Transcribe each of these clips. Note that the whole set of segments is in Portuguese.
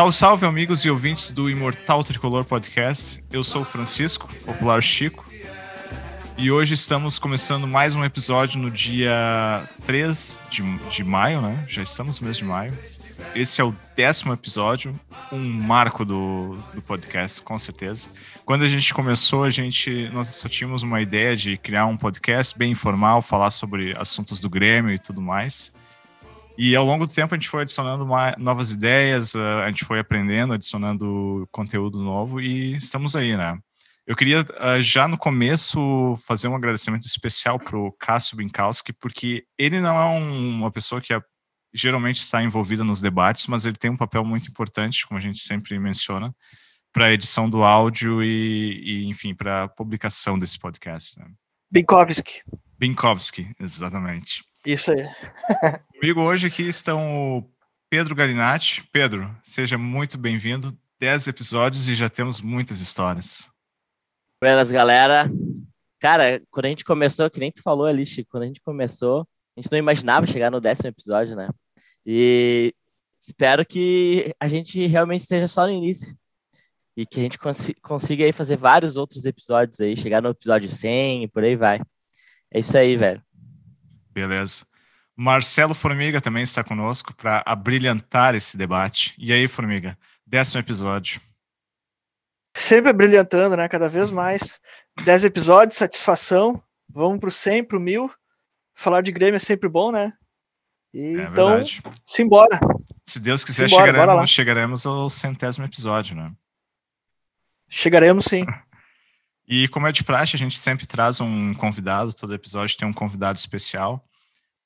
Salve, salve, amigos e ouvintes do Imortal Tricolor Podcast. Eu sou o Francisco, popular Chico. E hoje estamos começando mais um episódio no dia 3 de, de maio, né? Já estamos no mês de maio. Esse é o décimo episódio, um marco do, do podcast, com certeza. Quando a gente começou, a gente nós só tínhamos uma ideia de criar um podcast bem informal, falar sobre assuntos do Grêmio e tudo mais. E ao longo do tempo a gente foi adicionando uma, novas ideias, a gente foi aprendendo, adicionando conteúdo novo e estamos aí, né? Eu queria já no começo fazer um agradecimento especial para o Cássio Binkowski, porque ele não é um, uma pessoa que é, geralmente está envolvida nos debates, mas ele tem um papel muito importante, como a gente sempre menciona, para a edição do áudio e, e enfim, para a publicação desse podcast. Né? Binkowski. Binkowski, exatamente. Isso aí. Comigo hoje aqui estão o Pedro Galinatti. Pedro, seja muito bem-vindo. Dez episódios e já temos muitas histórias. Buenas, galera. Cara, quando a gente começou, que nem tu falou ali, Chico, quando a gente começou, a gente não imaginava chegar no décimo episódio, né? E espero que a gente realmente esteja só no início. E que a gente cons consiga aí fazer vários outros episódios aí, chegar no episódio 100 e por aí vai. É isso aí, velho. Beleza. Marcelo Formiga também está conosco para abrilhantar esse debate. E aí, Formiga, décimo episódio. Sempre brilhantando, né? Cada vez mais. Dez episódios, satisfação. Vamos pro 100, pro mil. Falar de Grêmio é sempre bom, né? E, é então, verdade. simbora. Se Deus quiser, simbora, chegaremos, chegaremos ao centésimo episódio, né? Chegaremos sim. E como é de praxe, a gente sempre traz um convidado, todo episódio tem um convidado especial.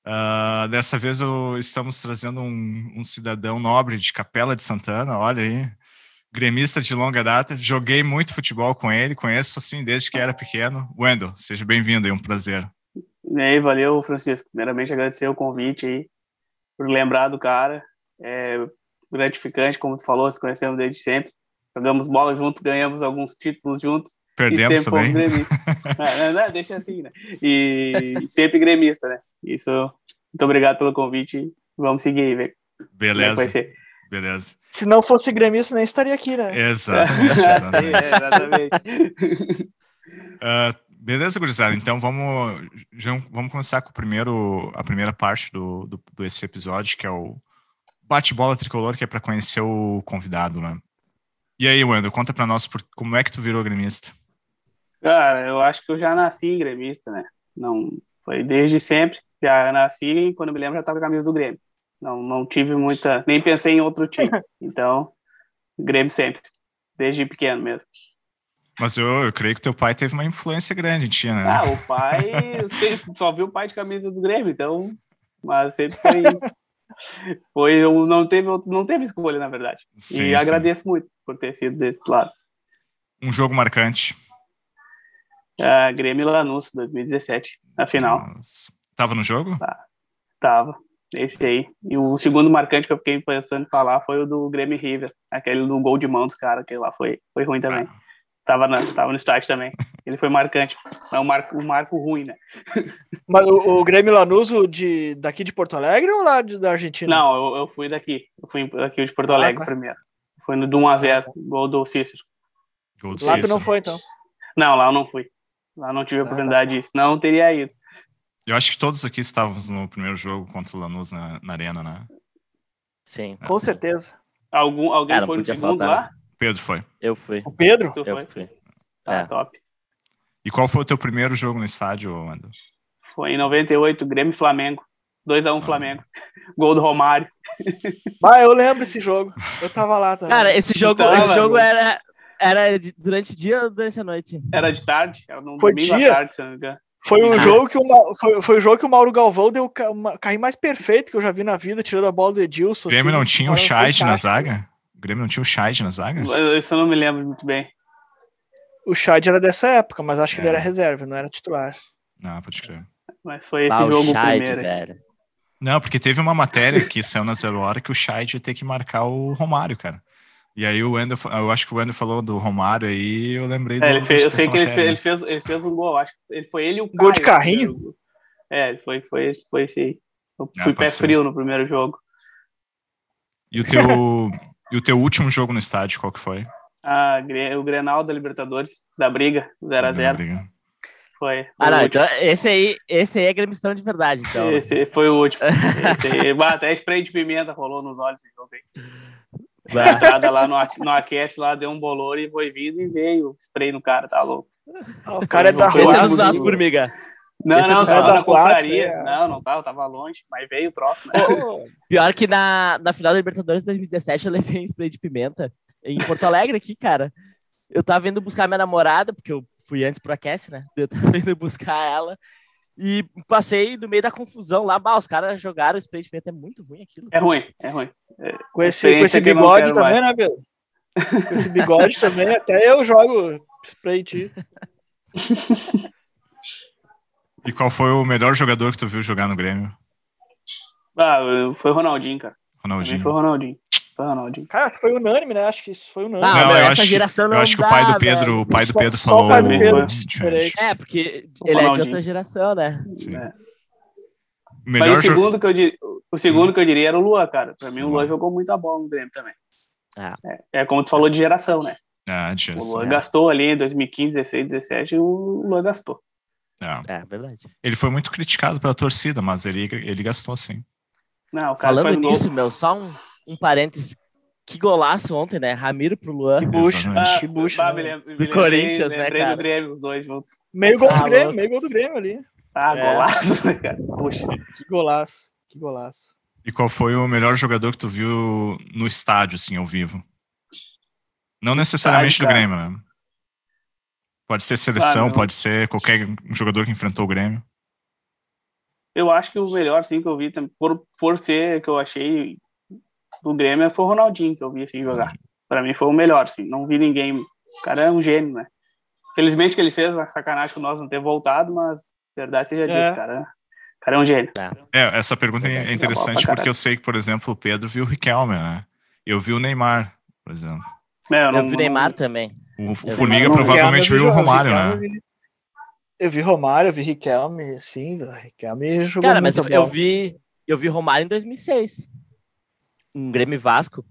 Uh, dessa vez eu, estamos trazendo um, um, cidadão nobre de Capela de Santana, olha aí, gremista de longa data. Joguei muito futebol com ele, conheço assim desde que era pequeno. Wendel, seja bem-vindo, é um prazer. E aí, valeu, Francisco. Primeiramente, agradecer o convite aí, por lembrar do cara. É gratificante, como tu falou, se conhecemos desde sempre. Jogamos bola junto, ganhamos alguns títulos juntos. Perdemos também. Gremista. é, não, deixa assim, né? E sempre gremista, né? Isso. Muito obrigado pelo convite. Vamos seguir aí, velho. É Beleza. Vai ser. Beleza. Se não fosse gremista, nem estaria aqui, né? Exatamente. exatamente. uh, beleza, gurizada. Então vamos, já, vamos começar com o primeiro, a primeira parte do, do, desse episódio, que é o bate-bola tricolor, que é para conhecer o convidado, né? E aí, Wendel, conta para nós por, como é que tu virou gremista? Cara, eu acho que eu já nasci gremista, né? Não, foi desde sempre. Já nasci e quando me lembro já estava com a camisa do Grêmio. Não, não tive muita, nem pensei em outro time. Então, Grêmio sempre, desde pequeno mesmo. Mas eu, eu creio que teu pai teve uma influência grande, tinha, né? Ah, o pai, só viu o pai de camisa do Grêmio, então, mas sempre foi, foi não teve não teve escolha, na verdade. Sim, e sim. agradeço muito por ter sido desse lado. Um jogo marcante. Uh, Grêmio Lanús, 2017, na final. Nossa. Tava no jogo? Tá. Tava, esse aí. E o segundo marcante que eu fiquei pensando em falar foi o do Grêmio River, aquele do gol de mão dos caras, que lá foi, foi ruim também. Ah. Tava, na, tava no estádio também. Ele foi marcante. É um marco, um marco ruim, né? Mas o, o Grêmio Lanús de, daqui de Porto Alegre ou lá de, da Argentina? Não, eu, eu fui daqui. Eu fui daqui de Porto ah, Alegre ah, tá. primeiro. Foi no do 1x0, gol do Cícero. Gol do lá Cícero. tu não foi, então? Não, lá eu não fui. Lá não tive a oportunidade ah, tá. disso. Não teria ido. Eu acho que todos aqui estávamos no primeiro jogo contra o Lanús na, na Arena, né? Sim. Com certeza. Algum, alguém Cara, foi no segundo faltar. lá? Pedro foi. Eu fui. O Pedro? Tu eu foi? fui. Ah, é. top. E qual foi o teu primeiro jogo no estádio, André? Foi em 98, Grêmio e Flamengo. 2x1 um Flamengo. Gol do Romário. Ah, eu lembro esse jogo. Eu tava lá também. Cara, esse jogo, tava, esse jogo era, era durante o dia ou durante a noite? Era de tarde. Era num foi dia. tarde, se não me engano. Foi um, jogo que o, foi, foi o jogo que o Mauro Galvão deu o carrinho mais perfeito que eu já vi na vida, tirando a bola do Edilson. O Grêmio assim, não tinha o Chat na zaga? O Grêmio não tinha o Chat na zaga? Isso eu não me lembro muito bem. O Chad era dessa época, mas acho que é. ele era reserva, não era titular. Não, pode crer. Mas foi esse jogo o primeiro. Velho. Não, porque teve uma matéria que saiu na Zero Hora que o Chad ia ter que marcar o Romário, cara. E aí o Wendel, eu acho que o Wendel falou do Romário aí, eu lembrei é, do, fez, Eu sei que ele fez, ele fez, ele, fez, um gol, acho que ele foi ele e o Caio, Gol de carrinho? É, foi, foi, foi esse aí. Eu fui pé ser. frio no primeiro jogo. E o teu, E o teu último jogo no estádio, qual que foi? Ah, o Grenal da Libertadores, da briga, 0x0. Foi. Ah, não, então esse aí, esse aí é gremistão de verdade, então. Esse foi o último. esse aí, até spray de pimenta rolou nos olhos esse aí. A entrada lá no, no aquece lá, deu um bolor e foi vindo e veio spray no cara, tá louco. o cara é da rua. Esse é dos nossos formiga. Não, Esse não, tava na confraria. É. Não, não tava, tava longe, mas veio o troço, né? Pior que na, na final da Libertadores de 2017 eu levei um spray de pimenta em Porto Alegre aqui, cara. Eu tava indo buscar minha namorada, porque eu fui antes pro Aquece, né? Eu tava indo buscar ela. E passei no meio da confusão lá, bah, os caras jogaram o spray de pimenta, é muito ruim aquilo. É ruim, é ruim. É, com esse, com esse bigode também, mais. né, Pedro? Com esse bigode também, até eu jogo spray de... E qual foi o melhor jogador que tu viu jogar no Grêmio? Ah, foi o Ronaldinho, cara. Ronaldinho. Foi o Ronaldinho. Foi o Ronaldinho. Cara, foi unânime, né? Acho que isso foi unânime. Não, não eu essa acho, geração não Eu acho dá, que o pai do Pedro, velho. o pai do Pedro só, falou. Só o pai do Pedro. É, porque ele é de outra geração, né? Sim. É. Melhor Mas o segundo, que eu, dir... o segundo hum. que eu diria era o Luan, cara. Pra mim, o Luan jogou muita bola no Grêmio também. Ah. É, é como tu falou de geração, né? Ah, de geração. O Luan gastou ali em 2015, 16, 17, o Luan gastou. É. é, verdade. Ele foi muito criticado pela torcida, mas ele, ele gastou sim. Não, Falando nisso, meu, só um, um parênteses. Que golaço ontem, né? Ramiro pro Luan. Que bucha. Ah, que bucha. né? do Corinthians, né, cara? do Grêmio, os dois juntos. Meio gol ah, do Grêmio, meio gol do Grêmio ali. Ah, é. golaço, né, cara? Puxa. Que golaço, que golaço. E qual foi o melhor jogador que tu viu no estádio, assim, ao vivo? Não necessariamente do Grêmio, né? Pode ser seleção, ah, pode ser qualquer jogador que enfrentou o Grêmio. Eu acho que o melhor, sim, que eu vi, por, por ser que eu achei do Grêmio, foi o Ronaldinho, que eu vi, assim, jogar. Para mim foi o melhor, assim. Não vi ninguém. O cara é um gênio, né? Felizmente que ele fez a sacanagem com nós não ter voltado, mas verdade seja dito, é. cara. O cara é um gênio. É, essa pergunta é interessante porque eu sei que, por exemplo, o Pedro viu o Riquelme, né? Eu vi o Neymar, por exemplo. É, eu, não, eu vi o Neymar não... também. O, o Formiga provavelmente viu o Romário, né? Eu vi Romário, eu vi Riquelme, sim, Riquelme jogou Cara, mas eu, eu, vi eu vi Romário em 2006. Um Grêmio Vasco.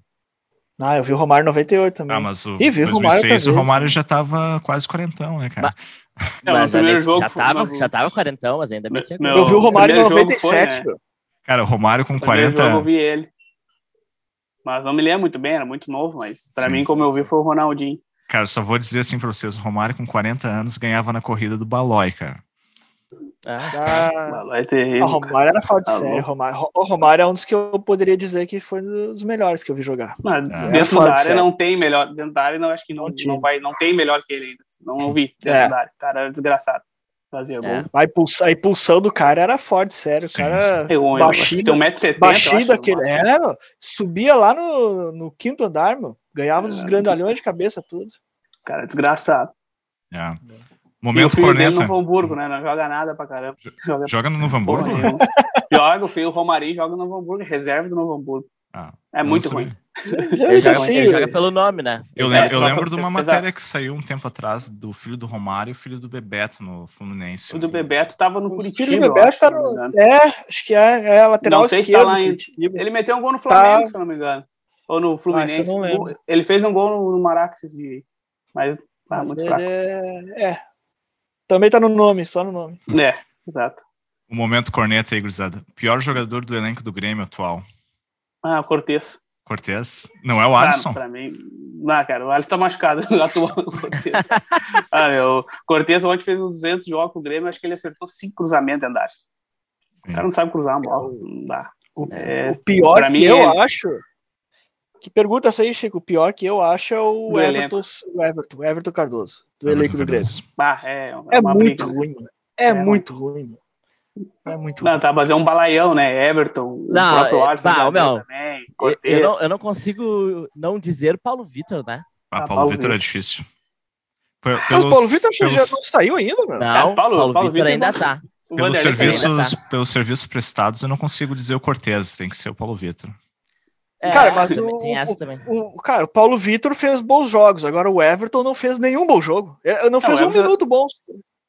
Ah, eu vi o Romário em 98 também. Ah, mas o Ih, vi 2006 o Romário já tava quase quarentão, né, cara? Mas, não, mas já, jogo já, tava, já tava quarentão, mas ainda metia meu, Eu vi o Romário em 97, foi, né? Cara, o Romário com 40... Jogo eu vi ele. Mas não me lembro muito bem, era muito novo, mas pra sim, mim, como sim, eu vi, foi o Ronaldinho. Cara, só vou dizer assim pra vocês: o Romário com 40 anos ganhava na corrida do Balói, cara. Ah, é terrível. O Romário era forte tá sério. Romário, o Romário é um dos que eu poderia dizer que foi um dos melhores que eu vi jogar. É. Dentro da área sério. não tem melhor. Dentro da área não acho que não, não, não, vai, não tem melhor que ele ainda. Não ouvi dentro é. da área. Cara, era desgraçado. Fazia gol. É. A, impulsão, a impulsão do cara era forte, sério. Sim, cara sim. baixinho, tem 1,70m. Baixinho daquele. É, subia lá no, no quinto andar, meu. Ganhava é, os grandalhões de cabeça, tudo. Cara, desgraçado. É. Momento corneta. no Novo Hamburgo, né? Não joga nada pra caramba. Joga, joga no Novo Hamburgo? joga, o filho Romarinho joga no Novo Hamburgo, reserva do Novo Hamburgo. Ah, é muito ruim. Ele joga, ele joga, pelo nome, né? Eu, lembro, eu lembro de uma matéria que saiu um tempo atrás do filho do Romário e o filho do Bebeto no Fluminense. O do Bebeto tava no Curitiba. O filho do Bebeto tá no... É, acho que é, é a lateral não sei Se tá lá em... Ele meteu um gol no Flamengo, tá... se eu não me engano. Ou no Fluminense. Ah, ele fez um gol no, no Maraca esses dias. Mas tá Mas muito fraco. É... é. Também tá no nome, só no nome. É, exato. O momento corneta aí, gurizada. Pior jogador do elenco do Grêmio atual. Ah, o Cortez. Cortez? Não é o Alisson? Ah, pra mim, não, cara, o Alisson tá machucado atual. ah, meu, Cortez ontem fez uns 200 jogos com o Grêmio, acho que ele acertou cinco cruzamentos da O cara não sabe cruzar uma bola, não dá. O, é, o pior que mim, eu ele... acho que pergunta essa aí, Chico. O pior que eu acho é o Everton, o Everton, o Everton Cardoso, do Everton elenco do Grêmio. Ah, é, é, é muito briga. ruim, mano. É, é muito ruim, mano. É muito Não, ruim. tá, mas é um balaião, né? Everton, não, o próprio é, meu, também, eu, não, eu não consigo não dizer Paulo Vitor, né? Ah, Paulo, Paulo Vitor é difícil. Pelos, mas Paulo Vitor pelos... já não saiu ainda, mano. Não, é, Paulo, Paulo, Paulo Vitor ainda tá. Pelos serviços, tá. pelos serviços prestados, eu não consigo dizer o Cortez, tem que ser o Paulo Vitor. É, cara, mas o, tem essa também. O, o, cara, o Paulo Vitor fez bons jogos, agora o Everton não fez nenhum bom jogo. Ele não fez não, um Everton... minuto bom.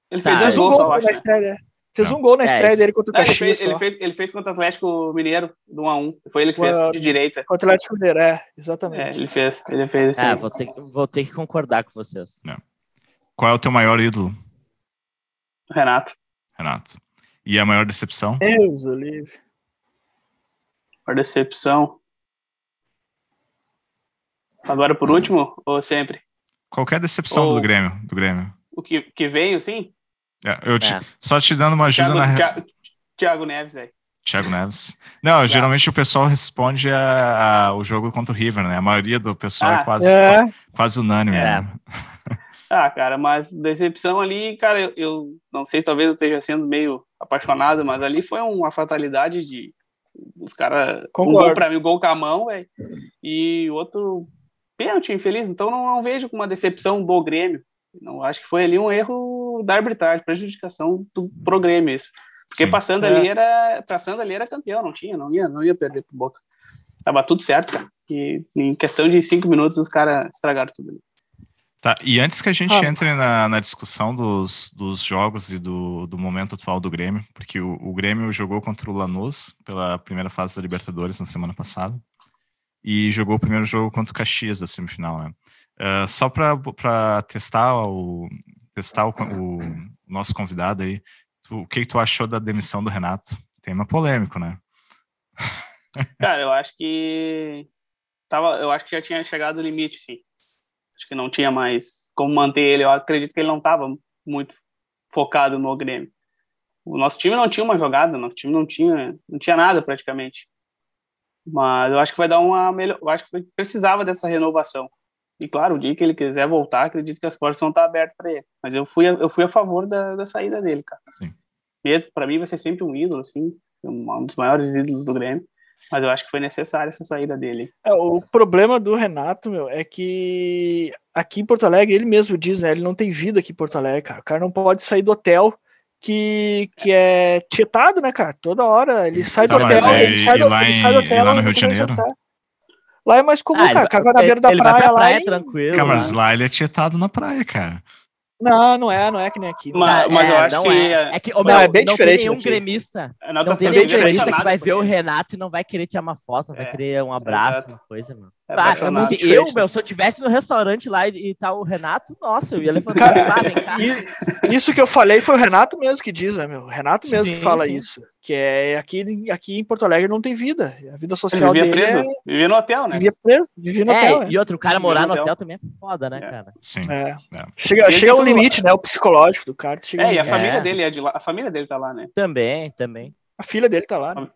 Ele fez tá, um gol, na estreia. Fez não. um gol na é, estreia dele contra o Caxias. Ele fez, ele fez, ele, fez, contra o Atlético Mineiro, do 1x1. Foi ele que fez, de direita. Contra o Atlético Mineiro, é, exatamente. É, ele fez, ele fez. É, vou ter, vou ter que concordar com vocês. É. Qual é o teu maior ídolo? Renato. Renato. E a maior decepção? Deus, livre. Maior decepção. Agora por último, ou sempre? Qualquer decepção ou... do Grêmio. Do Grêmio. O que, que veio, sim? É, eu te, é. Só te dando uma ajuda Thiago, na. Thiago, Thiago Neves, velho. Thiago Neves. Não, é. geralmente o pessoal responde a, a, o jogo contra o River, né? A maioria do pessoal é ah, é quase, é. quase unânime. É. Né? Ah, cara, mas decepção ali, cara, eu, eu, não sei, talvez eu esteja sendo meio apaixonado, mas ali foi uma fatalidade de os caras. Um gol pra mim, um gol com a mão, velho. E outro pênalti, infeliz. Então não, não vejo como uma decepção do Grêmio. Não acho que foi ali um erro da arbitragem, prejudicação do pro Grêmio isso. Porque Sim, passando ali era passando ali era campeão, não tinha, não ia, não ia perder pro Boca. Tava tudo certo, cara. E em questão de cinco minutos os caras estragaram tudo ali. Tá, e antes que a gente ah. entre na, na discussão dos, dos jogos e do, do momento atual do Grêmio, porque o, o Grêmio jogou contra o Lanús pela primeira fase da Libertadores na semana passada, e jogou o primeiro jogo contra o Caxias da semifinal, né? Uh, só para testar o testar o, o, nosso convidado aí, tu, o que, que tu achou da demissão do Renato? Tema polêmico, né? Cara, eu acho que tava, eu acho que já tinha chegado o limite, sim. Acho que não tinha mais como manter ele. Eu acredito que ele não estava muito focado no Grêmio. O nosso time não tinha uma jogada, nosso time não tinha, não tinha nada praticamente. Mas eu acho que vai dar uma melhor. Eu acho que precisava dessa renovação. E claro, o dia que ele quiser voltar, acredito que as portas vão estar abertas para ele. Mas eu fui, eu fui a favor da, da saída dele, cara. Sim. Mesmo, para mim vai ser sempre um ídolo, assim, um dos maiores ídolos do Grêmio. Mas eu acho que foi necessária essa saída dele. É, o problema do Renato, meu, é que aqui em Porto Alegre, ele mesmo diz, né? Ele não tem vida aqui em Porto Alegre, cara. O cara não pode sair do hotel que, que é tietado, né, cara? Toda hora. Ele sai do hotel, é, ele, sai do, lá ele sai do hotel. Lá no Rio de Janeiro? Lá é mais comum, ah, cara. Caga na beira da praia, lá. Praia, tranquilo, cara, mas né? lá ele é tietado na praia, cara. Não, não é, não é que nem aqui. Mas, mas eu é, acho que. É, é que oh, meu, não, é bem não diferente. Tem nenhum gremista. Não, não tem nenhum gremista que vai ver o Renato e não vai querer tirar uma foto, vai é, querer um abraço, exato. uma coisa, mano. É ah, eu, não, eu, meu, se eu tivesse no restaurante lá e, e tá o Renato, nossa, eu ia levantar lá, vem cá. Isso que eu falei foi o Renato mesmo que diz, né, meu? O Renato mesmo sim, que fala sim. isso. Que é aqui, aqui em Porto Alegre não tem vida. A vida social vivia dele preso. é... Vivia no hotel, né? Vivia preso, vivia no é, hotel. É. E outro, cara morar no hotel. hotel também é foda, né, é. cara? Sim. É. é. Chega, chega ao limite, né? O psicológico do cara. é, e a família dele é de lá. A família dele tá lá, né? Também, também. A filha dele tá lá. Né?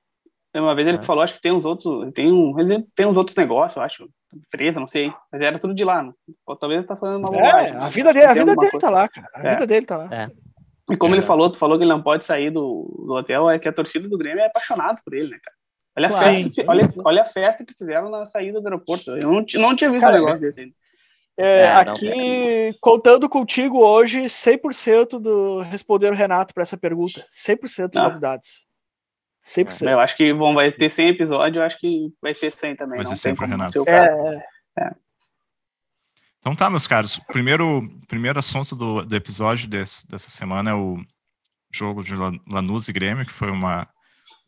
Uma vez ele é. falou, acho que tem uns outros, tem um, ele tem uns outros negócios, eu acho, empresa, não sei, mas era tudo de lá, né? Talvez ele tá falando uma É, a vida dele, a vida dele coisa. tá lá, cara. A é. vida dele tá lá. É. E como ele falou, tu falou que ele não pode sair do, do hotel, é que a torcida do Grêmio é apaixonada por ele, né, cara? Olha, claro, a festa que, olha, olha a festa que fizeram na saída do aeroporto. Eu não, não tinha visto cara, um negócio desse ainda. É, é, aqui, contando contigo hoje, 100% do responder o Renato para essa pergunta. 100% dos convidados. 100%. É, eu acho que bom, vai ter 100 episódios, eu acho que vai ser 100 também. Vai ser sempre o Renato. É, é. Então tá, meus caros. Primeiro, primeiro assunto do, do episódio desse, dessa semana é o jogo de Lanús e Grêmio, que foi uma,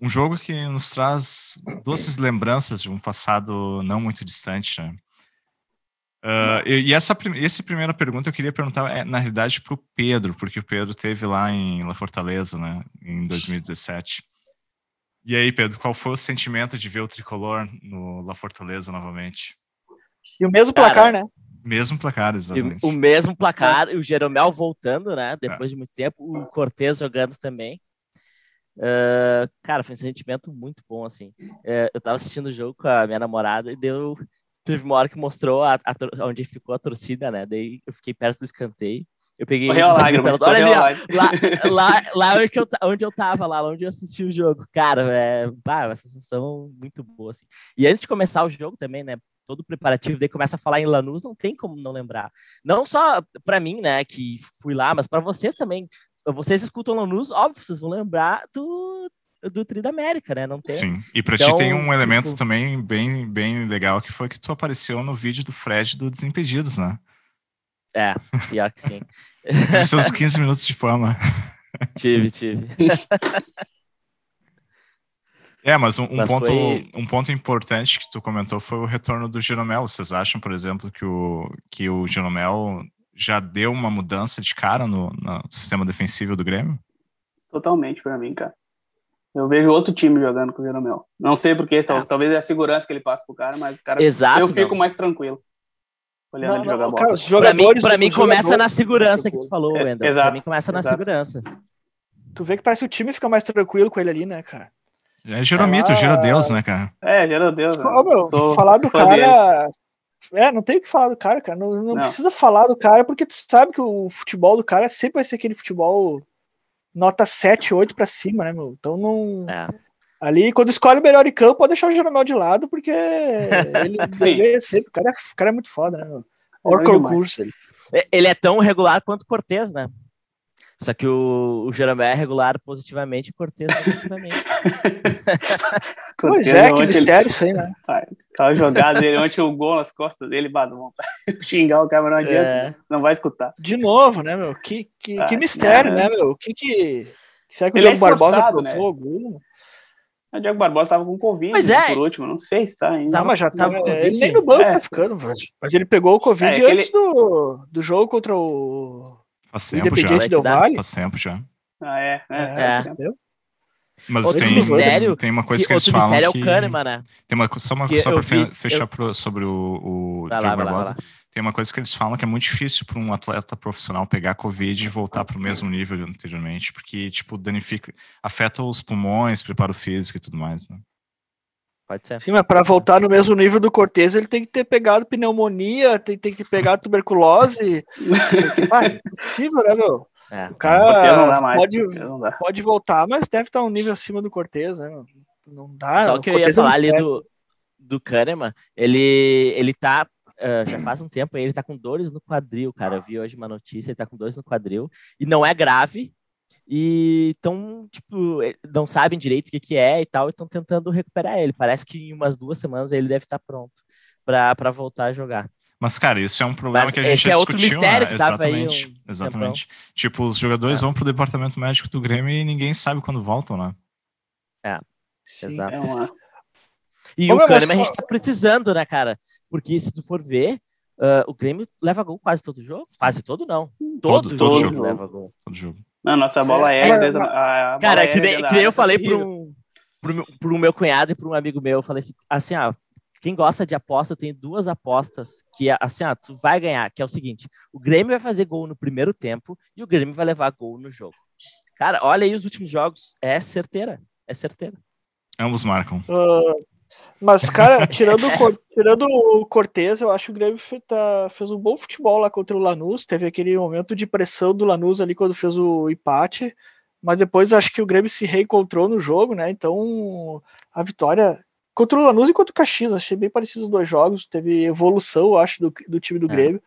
um jogo que nos traz doces lembranças de um passado não muito distante, né? Uh, e, essa, essa primeira pergunta eu queria perguntar, é, na realidade, para o Pedro, porque o Pedro teve lá em La Fortaleza, né, em 2017. E aí, Pedro, qual foi o sentimento de ver o tricolor no La Fortaleza novamente? E o mesmo placar, Cara, né? Mesmo placar, exatamente. O mesmo placar, e o Jeromel voltando, né? Depois é. de muito tempo, o Cortez jogando também. Uh, cara, foi um sentimento muito bom, assim. Uh, eu tava assistindo o jogo com a minha namorada e deu. Teve uma hora que mostrou a, a, onde ficou a torcida, né? Daí eu fiquei perto do escanteio. Eu peguei. Correu a lágrima, Olha ali, ó, lá, lá, lá onde, eu, onde eu tava, lá onde eu assisti o jogo. Cara, é bah, uma sensação muito boa, assim. E antes de começar o jogo também, né? Todo o preparativo, daí começa a falar em Lanús, não tem como não lembrar. Não só para mim, né, que fui lá, mas para vocês também. Vocês escutam Lanús, óbvio, vocês vão lembrar do, do Tri da América, né? Não tem. Sim. E para então, ti tem um elemento tipo... também bem, bem legal que foi que tu apareceu no vídeo do Fred do Desimpedidos, né? É, pior que sim. Os seus 15 minutos de fama. tive, tive. É, mas um, um mas ponto, foi... um ponto importante que tu comentou foi o retorno do Jeromel. Vocês acham, por exemplo, que o, que o Jeromel já deu uma mudança de cara no, no sistema defensivo do Grêmio? Totalmente para mim, cara. Eu vejo outro time jogando com o Jeromel. Não sei porquê, é. talvez é a segurança que ele passa pro cara, mas cara, Exato, eu fico não. mais tranquilo. Olhando não, jogar não, bola. Cara, os jogadores, pra mim, pra mim começa na segurança que tu falou, é, Wendel. Exato, pra mim começa na segurança. Tu vê que parece que o time fica mais tranquilo com ele ali, né, cara? É Jeromito, ah, Deus, né, cara? É, Deus. Né? Oh, meu, falar do cara. Dele. É, não tem o que falar do cara, cara. Não, não, não, precisa falar do cara, porque tu sabe que o futebol do cara sempre vai ser aquele futebol nota 7, 8 pra cima, né, meu? Então não. É. Ali, quando escolhe o melhor em campo, pode deixar o Jeromel de lado, porque ele, ele sempre. O cara, é, o cara é muito foda, né, meu? Olha o concurso. Ele. ele é tão regular quanto o Cortez, né? Só que o, o Jeromel é regular positivamente e Cortez negativamente. pois é, que mistério ele... isso aí, né? Aquela jogada dele, ontem o gol nas costas dele, badão, xingar o cara não adianta, é. não vai escutar. De novo, né, meu? Que, que, ah, que mistério, né, meu? O que que... Será que o Diego é Barbosa né? o gol? O Diego Barbosa tava com Covid mas é. por último, não sei se tá ainda. Não, mas já tava. Ele nem no banco é. tá ficando, mas ele pegou o Covid é, antes ele... do, do jogo contra o Faz tempo já. Del Vale? Faz tempo já. Ah, é? É. é. é. Mas outro tem, mistério, tem uma coisa que, que eles falam mistério que... é o Kahneman, né? Tem uma, só uma, só pra vi, fechar eu... pro, sobre o, o Diogo lá, Barbosa. Lá, tem uma coisa que eles falam que é muito difícil para um atleta profissional pegar Covid e voltar para o mesmo nível de anteriormente, porque, tipo, danifica, afeta os pulmões, preparo físico e tudo mais, né? Pode ser. Sim, mas para voltar no mesmo nível do Cortez, ele tem que ter pegado pneumonia, tem, tem que pegar tuberculose. ah, é possível, né, meu? É, o cara mais, pode, pode voltar, mas deve estar um nível acima do Cortez, né? Não dá. Só que eu ia falar ali do, do Kahneman, ele, ele tá. Uh, já faz um tempo aí, ele tá com dores no quadril, cara. Eu vi hoje uma notícia, ele tá com dores no quadril. E não é grave, e então, tipo, não sabem direito o que, que é e tal, e estão tentando recuperar ele. Parece que em umas duas semanas ele deve estar pronto para voltar a jogar. Mas, cara, isso é um problema Mas que a gente já é outro discutiu, mistério né? que exatamente, um exatamente. Tempão. Tipo, os jogadores é. vão pro departamento médico do Grêmio e ninguém sabe quando voltam, né? É, Sim, exato. É uma... E Ô, o Kahneman a gente tá precisando, né, cara? Porque se tu for ver, uh, o Grêmio leva gol quase todo jogo. Quase todo, não. Todo, todo, todo jogo leva gol. Todo jogo. Não, nossa bola é. é a, a cara, que nem, que nem eu falei para um, pro, pro meu cunhado e para um amigo meu, eu falei assim, assim, ah, quem gosta de aposta tem duas apostas que, assim, ah, tu vai ganhar, que é o seguinte, o Grêmio vai fazer gol no primeiro tempo e o Grêmio vai levar gol no jogo. Cara, olha aí os últimos jogos, é certeira, é certeira. Ambos marcam. Uh, mas, cara, tirando, o, tirando o Cortez, eu acho que o Grêmio fez, tá, fez um bom futebol lá contra o Lanús. Teve aquele momento de pressão do Lanús ali quando fez o empate. Mas depois acho que o Grêmio se reencontrou no jogo, né? Então a vitória contra o Lanús e contra o Caxias, achei bem parecido os dois jogos. Teve evolução, eu acho, do, do time do é. Grêmio.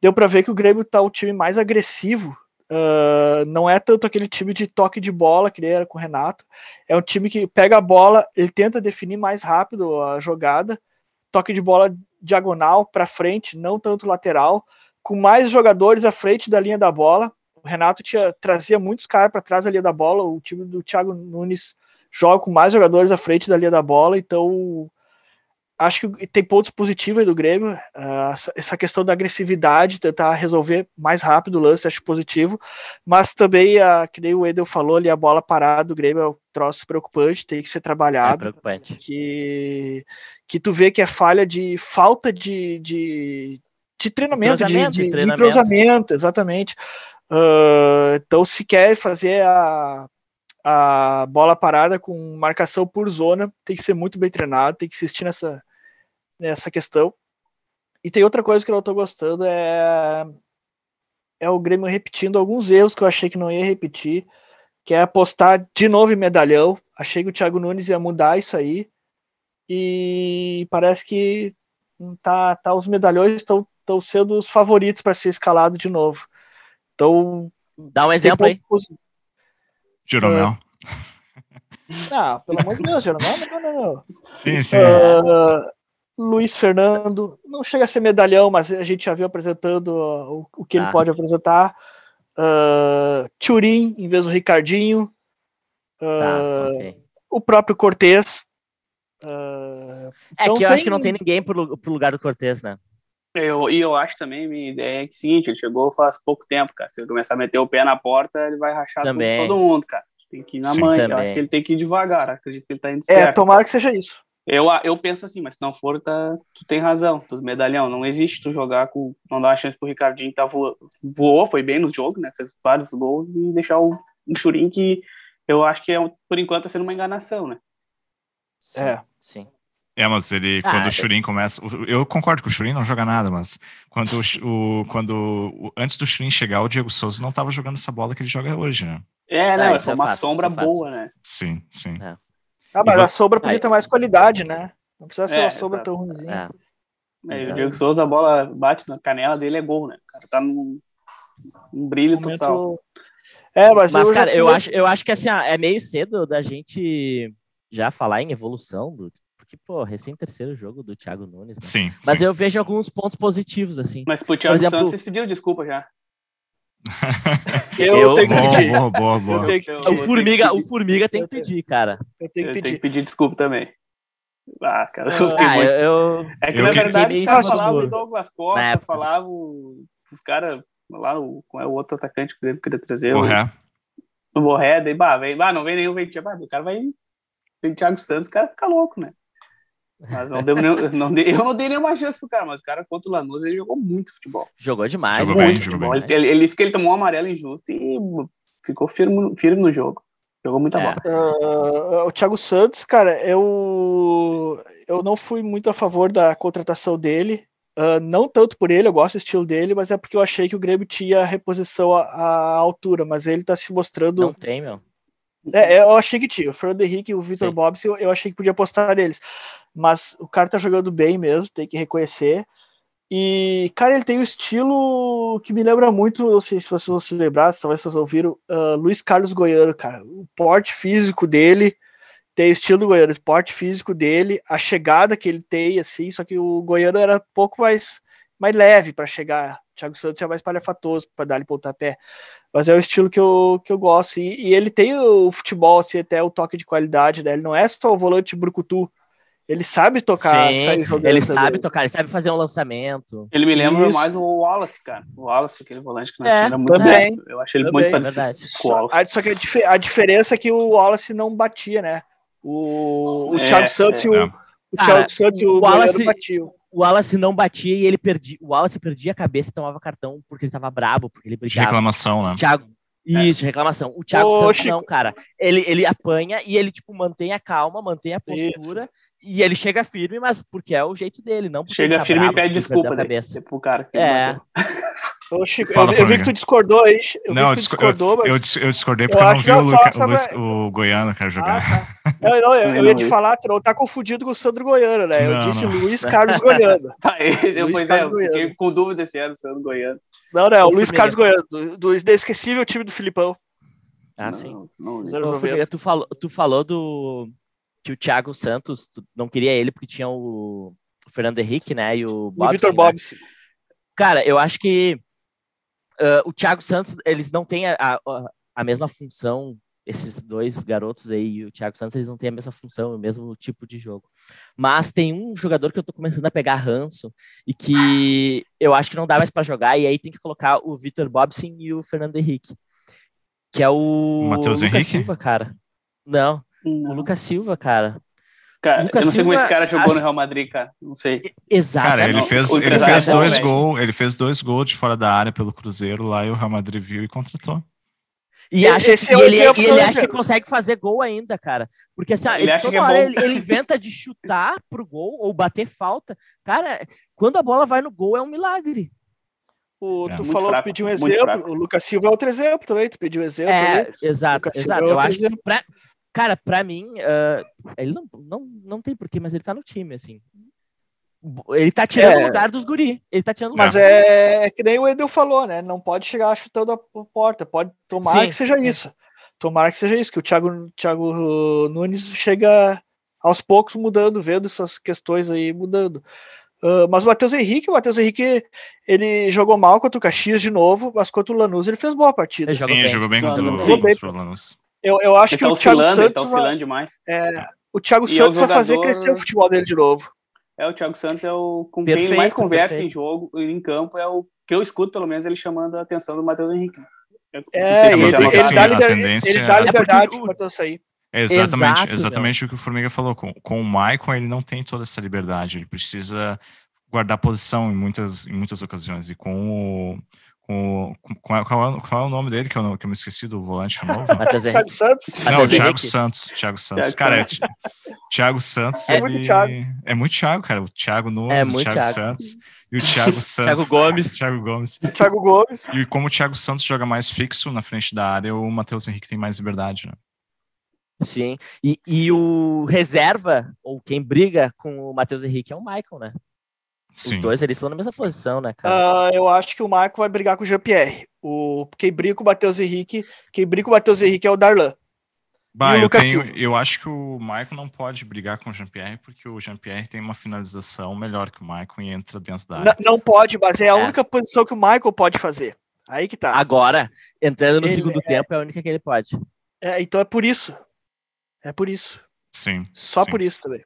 Deu para ver que o Grêmio tá o time mais agressivo Uh, não é tanto aquele time de toque de bola que ele era com o Renato. É um time que pega a bola, ele tenta definir mais rápido a jogada, toque de bola diagonal para frente, não tanto lateral, com mais jogadores à frente da linha da bola. O Renato tinha, trazia muitos caras para trás da linha da bola. O time do Thiago Nunes joga com mais jogadores à frente da linha da bola, então acho que tem pontos positivos aí do Grêmio. Uh, essa questão da agressividade, tentar resolver mais rápido o lance, acho positivo. Mas também, uh, que nem o Edel falou ali, a bola parada do Grêmio é um troço preocupante, tem que ser trabalhado. É preocupante. Que, que tu vê que é falha de falta de, de, de treinamento, de, de, de, cruzamento, exatamente. Uh, então, se quer fazer a a bola parada com marcação por zona tem que ser muito bem treinado, tem que insistir nessa, nessa questão. E tem outra coisa que eu não tô gostando é é o Grêmio repetindo alguns erros que eu achei que não ia repetir, que é apostar de novo em medalhão. Achei que o Thiago Nunes ia mudar isso aí. E parece que tá, tá os medalhões estão estão sendo os favoritos para ser escalado de novo. Então, dá um exemplo aí. Jeromel. Uh, ah, pelo amor de Deus, Jeromel, não, não, não. Sim, sim. Uh, Luiz Fernando, não chega a ser medalhão, mas a gente já viu apresentando o, o que ah. ele pode apresentar. Uh, Turim em vez do Ricardinho. Uh, tá, okay. O próprio Cortez. Uh, é então que eu tem... acho que não tem ninguém pro, pro lugar do Cortez, né? Eu, e eu acho também, minha ideia é que é o seguinte, ele chegou faz pouco tempo, cara. Se ele começar a meter o pé na porta, ele vai rachar também. todo mundo, cara. Tem que ir na Sim, mãe, eu acho que ele tem que ir devagar, acredito que ele tá indo é, certo. É, tomara que seja isso. Eu, eu penso assim, mas se não for, tá, tu tem razão, tu medalhão, não existe tu jogar com, não dar uma chance pro Ricardinho que tá voou, voou, foi bem no jogo, né, fez vários gols e deixar o, o Churin que eu acho que é, por enquanto tá sendo uma enganação, né. Sim, é. Sim. É, mas ele, ah, quando o Churin começa. Eu concordo que o Churin não joga nada, mas quando o. Quando, antes do Churin chegar, o Diego Souza não estava jogando essa bola que ele joga hoje, né? É, não, é, é uma fato, sombra é boa, né? Sim, sim. É. Ah, mas a sombra podia ter mais qualidade, né? Não precisa ser é, uma sombra exato. tão ruimzinha. É. o Diego Souza, a bola bate na canela dele, é gol, né? O cara tá num, num brilho Momento... total. É, mas, mas eu cara, eu, acho, eu acho que assim, é meio cedo da gente já falar em evolução do, porque, pô, recém terceiro jogo do Thiago Nunes. Né? Sim. Mas sim. eu vejo alguns pontos positivos, assim. Mas pro Thiago exemplo, Santos, vocês pediram desculpa já. Eu, eu tenho que pedir. Boa, boa, boa. o, Formiga, o Formiga tem que pedir, cara. Eu tenho que pedir. Tenho que pedir desculpa também. Ah, cara, eu fiquei ah, muito... eu, É que, eu na verdade, os caras falavam o Douglas Costa, falavam os caras lá, o, qual é o outro atacante que ele queria trazer? Borré. O Borré, daí, bah, vem, bah, não vem nenhum, vem, bah, o cara vai, vem Thiago Santos, o cara fica louco, né? Mas não deu nenhum, não dei, eu não dei nenhuma chance pro cara, mas o cara contra o Lanús ele jogou muito futebol. Jogou demais, jogou muito bem, futebol. Jogou bem. Ele, ele disse que ele tomou um amarelo injusto e ficou firme, firme no jogo. Jogou muita é. bola. Uh, o Thiago Santos, cara, eu, eu não fui muito a favor da contratação dele. Uh, não tanto por ele, eu gosto do estilo dele, mas é porque eu achei que o Grêmio tinha reposição à, à altura, mas ele tá se mostrando. Não tem, meu. É, eu achei que tinha. O Fernando Henrique e o Vitor Bobbs, eu, eu, achei que podia apostar neles. Mas o cara tá jogando bem mesmo, tem que reconhecer. E, cara, ele tem um estilo que me lembra muito, não sei se vocês vão se lembrar, talvez vocês ouviram, uh, Luiz Carlos Goiano, cara. O porte físico dele tem o estilo do Goiano, o porte físico dele, a chegada que ele tem, assim, só que o Goiano era um pouco mais, mais leve para chegar. O Thiago Santos é mais palhafatoso para dar ele pontapé. Mas é o estilo que eu, que eu gosto. E, e, ele tem o futebol, assim, até o toque de qualidade, né? Ele não é só o volante brucutu. Ele sabe tocar, Sim, ele sabe tocar, ele sabe fazer um lançamento. Ele me lembra Isso. mais o Wallace, cara. O Wallace, aquele volante que não é, era muito também. Eu achei ele também, muito parecido com o Wallace. Só que a, dif a, diferença é que o Wallace não batia, né? O, o é, Thiago Santos é. e o, o Thiago Santos e o, o Wallace batiam o Wallace não batia e ele perdia. O Wallace perdia a cabeça e tomava cartão porque ele tava brabo, porque ele brigava. De reclamação, né? Thiago, isso, reclamação. O Thiago Ô, Santos não, cara. Ele, ele apanha e ele, tipo, mantém a calma, mantém a postura isso. e ele chega firme, mas porque é o jeito dele, não porque Chega tá firme bravo, e pede desculpa cabeça. pro cara. Que é. Ô, Chico, Fala, eu, eu, vi que tu discordou aí. Eu não, eu, discordou, mas... eu, eu discordei porque eu, eu não vi o, Luca, o, Luiz, o Goiano cara, jogar. Ah, tá. não, não, eu, eu, ia te falar, tu não tá confundido com o Sandro Goiano, né? Eu não, disse não. Luiz Carlos Goiano. Ah, esse, Luiz pois Carlos é, eu fiquei com dúvida se era o Sandro Goiano. Não, não, é o Luiz Carlos Goiano, do, do inesquecível time do Filipão. Ah, sim. Não, não, tu, falou, tu falou do que o Thiago Santos, tu não queria ele porque tinha o, o Fernando Henrique, né? E o Bobson, o Vitor Bobson. Né? Cara, eu acho que uh, o Thiago Santos, eles não têm a, a, a, mesma função, esses dois garotos aí e o Thiago Santos, eles não têm a mesma função, o mesmo tipo de jogo. Mas tem um jogador que eu tô começando a pegar ranço e que eu acho que não dá mais para jogar, e aí tem que colocar o Vitor Bobson e o Fernando Henrique. Que é o Matheus Henrique? Silva, cara. Não, não, o Lucas Silva, cara. Cara, Lucas eu não sei Silva, como esse cara jogou as... no Real Madrid, cara. Não sei. Exato. Cara, ele fez, ele fez dois gols, ele fez dois gols de fora da área pelo Cruzeiro lá e o Real Madrid viu e contratou. E, acha, que, é ele, e ele acha que consegue fazer gol ainda, cara. Porque assim, ele, ele toda é hora ele, ele, inventa de chutar pro gol ou bater falta. Cara, quando a bola vai no gol é um milagre. O, é, tu falou fraco, que pediu um exemplo, o Lucas Silva é outro exemplo também, tu pediu um exemplo. É, exato, exato. É eu acho que pra, cara, pra mim, uh, ele não, não, não tem porquê, mas ele tá no time, assim. Ele tá tirando é, o lugar dos guri. Ele tá tirando Mas é, é, que nem o Edel falou, né? Não pode chegar chutando a porta. Pode tomar sim, que seja sim. isso. Tomara que seja isso, que o Thiago, Thiago Nunes chega aos poucos mudando, vendo essas questões aí mudando. Uh, mas o Matheus Henrique, o Matheus Henrique, ele jogou mal contra o Caxias de novo, mas contra o Lanús ele fez boa partida. Ele Sim, ele jogou bem contra, o, contra o Lanús. Eu, eu acho ele que tá o Thiago Santos. Tá oscilando vai, demais. É, o Thiago e Santos é o jogador... vai fazer crescer o futebol dele de novo. É, o Thiago Santos é o com perfeito, quem mais conversa perfeito. em jogo, em campo, é o que eu escuto, pelo menos, ele chamando a atenção do Matheus Henrique. É, ele, ele, ele, dá, liber, ele dá liberdade é para sair. É exatamente, Exato, exatamente o que o Formiga falou. Com, com o Maicon, ele não tem toda essa liberdade. Ele precisa guardar posição em muitas, em muitas ocasiões. E com o. Com, com, qual, qual, é o nome dele que eu, que eu me esqueci do volante novo? Thiago Santos? Não, Thiago Santos. Thiago Santos. Thiago cara, Santos. É, Thiago Santos. É, ele, muito Thiago. é muito Thiago, cara. O Thiago Nunes, é o Thiago, Thiago, Santos e o Thiago Santos. Thiago Gomes. Thiago Gomes. Thiago Gomes. E como o Thiago Santos joga mais fixo na frente da área, o Matheus Henrique tem mais liberdade, né? Sim. E, e o reserva, ou quem briga com o Matheus Henrique é o Michael, né? Sim. Os dois eles estão na mesma posição, né, cara? Uh, eu acho que o Michael vai brigar com o Jean-Pierre. O, quem briga com o Matheus Henrique, quem briga com o Matheus Henrique é o Darlan. Bah, eu, tenho, eu acho que o Michael não pode brigar com o Jean-Pierre, porque o Jean-Pierre tem uma finalização melhor que o Michael e entra dentro da área. Não, não pode, mas é a é. única posição que o Michael pode fazer. Aí que tá. Agora, entrando no ele, segundo é... tempo, é a única que ele pode. É, então é por isso. É por isso. Sim. Só sim. por isso também.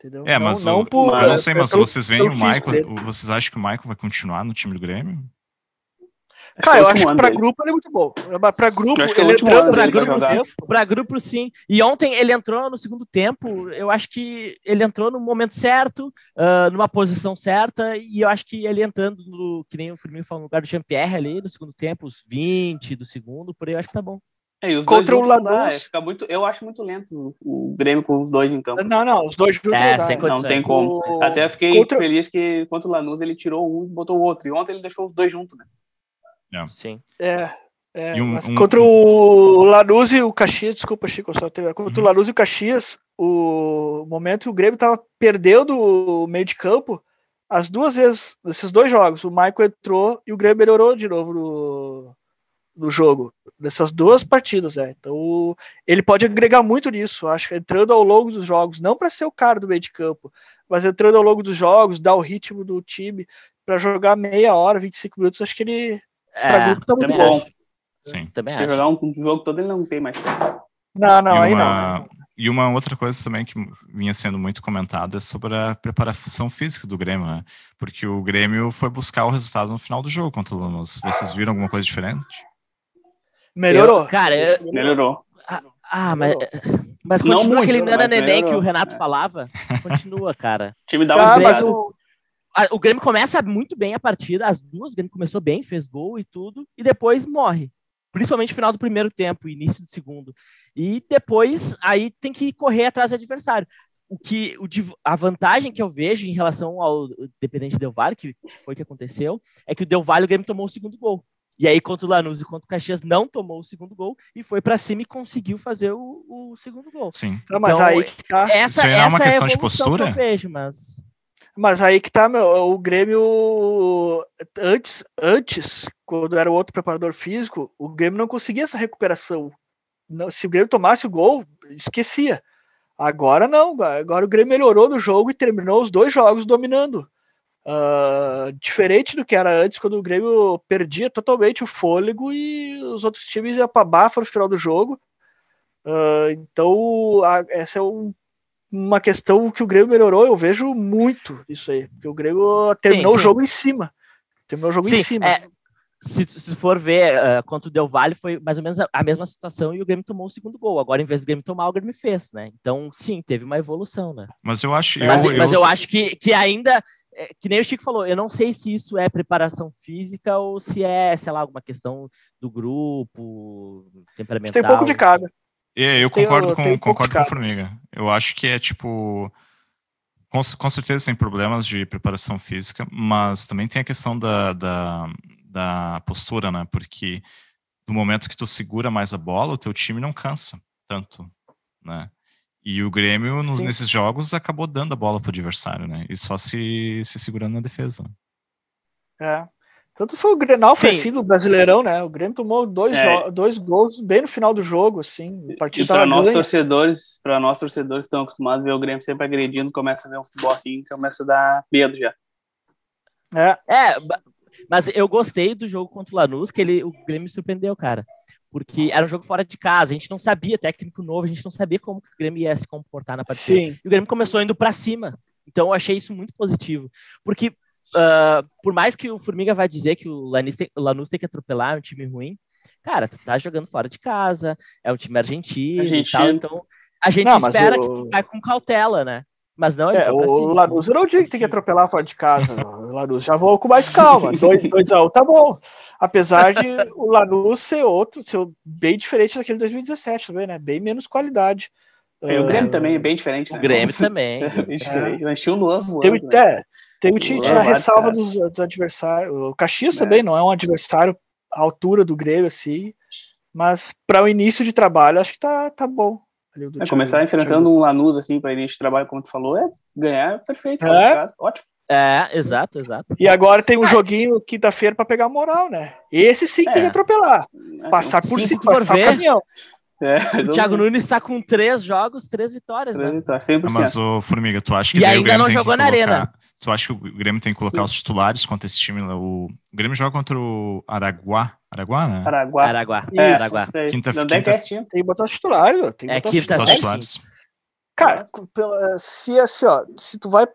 Entendeu? É, mas não, o, por, eu não sei, mas vocês veem o Michael. Vocês acham que o Michael vai continuar no time do Grêmio? Cara, eu acho que pra grupo ele é muito bom. Pra grupo, ele entrando pra grupo, sim, pra grupo, sim. E ontem ele entrou no segundo tempo. Eu acho que ele entrou no momento certo, uh, numa posição certa. E eu acho que ele entrando, no, que nem o Firmino falou, no lugar do Jean-Pierre ali no segundo tempo, os 20 do segundo, por aí, eu acho que tá bom. É, Contra o Lanús. É, fica muito, eu acho muito lento o Grêmio com os dois em campo. Não, não, os dois juntos é, sem não tem como. O... Até fiquei contra... feliz que contra o Lanús ele tirou um e botou o outro. E ontem ele deixou os dois juntos, né? É. Sim. É. é um, um, contra o Lanús e o Caxias, desculpa, Chico, só teve. Contra uhum. o Lanús e o Caxias, o momento que o Grêmio tava perdendo o meio de campo, as duas vezes, nesses dois jogos, o Michael entrou e o Grêmio melhorou de novo no, no jogo, nessas duas partidas, é. Então, ele pode agregar muito nisso, acho que entrando ao longo dos jogos, não para ser o cara do meio de campo, mas entrando ao longo dos jogos, dar o ritmo do time para jogar meia hora, 25 minutos, acho que ele é, para grupo tá muito bom. Acho. Sim. Também acho. jogar um jogo todo ele não tem mais. Não, não, e aí uma, não. E uma outra coisa também que vinha sendo muito comentada é sobre a preparação física do Grêmio, né? Porque o Grêmio foi buscar o resultado no final do jogo contra o Lanús. Vocês viram alguma coisa diferente? Melhorou. Eu, cara, eu, melhorou. Ah, ah mas, mas continua muito, aquele nana neném que o Renato é. falava. Continua, cara. O time dá um mas o, o Grêmio começa muito bem a partida, as duas, o Grêmio começou bem, fez gol e tudo, e depois morre. Principalmente no final do primeiro tempo, início do segundo. E depois aí tem que correr atrás do adversário. O que o, a vantagem que eu vejo em relação ao Dependente Del Valle, que foi que aconteceu, é que o Del Valle o Grêmio tomou o segundo gol. E aí, contra o Lanús e contra o Caxias, não tomou o segundo gol e foi para cima e conseguiu fazer o, o segundo gol. Sim. Mas então, aí tá. essa, Isso aí é uma questão de postura? Que eu vejo, mas... Mas aí que tá, meu, o Grêmio antes, antes, quando era o outro preparador físico, o Grêmio não conseguia essa recuperação. Não, se o Grêmio tomasse o gol, esquecia. Agora não, agora o Grêmio melhorou no jogo e terminou os dois jogos dominando. Uh, diferente do que era antes, quando o Grêmio perdia totalmente o fôlego e os outros times iam para baixo no final do jogo. Uh, então, a, essa é um, uma questão que o Grêmio melhorou. Eu vejo muito isso aí, porque o Grêmio terminou sim, sim. o jogo em cima. Terminou o jogo sim, em cima. É, se, se for ver uh, contra o Del Valle, foi mais ou menos a, a, mesma situação e o Grêmio tomou o segundo gol. Agora, em vez do Grêmio tomar, o Grêmio fez, né? Então, sim, teve uma evolução, né? Mas eu acho. Mas eu, mas eu, eu acho que, que ainda é, que nem o Chico falou, eu não sei se isso é preparação física ou se é, sei lá, alguma questão do grupo, temperamental. Tem um pouco de cada. É, eu concordo com, um concordo com a Formiga. Eu acho que é tipo. Com, com certeza tem problemas de preparação física, mas também tem a questão da, da, da postura, né? Porque no momento que tu segura mais a bola, o teu time não cansa tanto, né? E o Grêmio, nos, nesses jogos, acabou dando a bola pro adversário, né? E só se, se segurando na defesa. É. Tanto foi o Grenal foi assim do Brasileirão, né? O Grêmio tomou dois, é. dois gols bem no final do jogo, assim. E para nós ganha. torcedores, para nós torcedores que estão acostumados a ver o Grêmio sempre agredindo, começa a ver um futebol assim, começa a dar medo já. É. é, mas eu gostei do jogo contra o Lanús, que ele, o Grêmio me surpreendeu, cara. Porque era um jogo fora de casa, a gente não sabia, técnico novo, a gente não sabia como o Grêmio ia se comportar na partida. Sim. E o Grêmio começou indo para cima. Então eu achei isso muito positivo. Porque uh, por mais que o Formiga vai dizer que o Lanús tem, o Lanús tem que atropelar, é um time ruim, cara, tu tá jogando fora de casa, é um time argentino, argentino. e tal, então a gente não, espera o... que tu vai com cautela, né? Mas não, é, o Lanús não digo que tem que atropelar fora de casa. o Lanús já vou com mais calma. 2 a 1 um, tá bom. Apesar de o Lanús ser outro, ser bem diferente daquele 2017 também, né? Bem menos qualidade. É, o Grêmio uh, também é bem diferente. Né? O Grêmio também. é. É. Tinha o Luan voando, tem, né? é, tem o tirar a ressalva dos, dos, adversários. O Caxias é. também não é um adversário à altura do Grêmio, assim. Mas para o início de trabalho, acho que tá, tá bom. É, começar enfrentando um Lanús, assim, para início de trabalho, como tu falou, é ganhar perfeito. É. Ótimo. É, exato, exato. E agora tem um joguinho quinta-feira para pegar moral, né? Esse sim é. tem que atropelar. Passar por cima, passar o caminhão. É, o Thiago Nunes está com três jogos, três vitórias, três né? Vitórias, Mas, o Formiga, tu acha que e ainda não jogou na colocar... arena. Tu acha que o Grêmio tem que colocar os titulares contra esse time? O, o Grêmio joga contra o Araguá. Araguá, né? Araguá. Araguá. É, Araguá. Quinta, não quinta... Tem que botar os titulares. Tem que é quinta os titulares. Cara, se assim, ó, se tu vai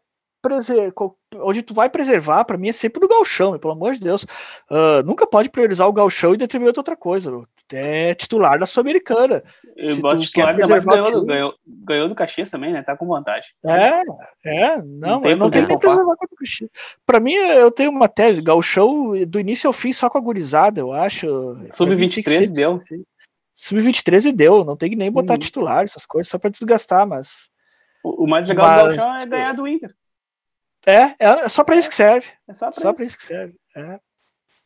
preservar, onde tu vai preservar, para mim é sempre no galchão, pelo amor de Deus. Uh, nunca pode priorizar o galchão e determinar outra coisa. É titular da Sul-Americana. Ganhou, ganhou, ganhou, do Caxias também, né? Tá com vantagem. É, é, não, não tem, não tem nem preservar contra o Caxias. Pra mim, eu tenho uma tese, galchão do início ao fim só com a gurizada, eu acho. Sub-23 deu. Sub-23 e deu, não tem que nem botar hum. titular, essas coisas, só pra desgastar, mas. O, o mais legal mas, do galchão é ganhar do Inter. É, é só para isso que serve. É só para isso. isso. que serve. É.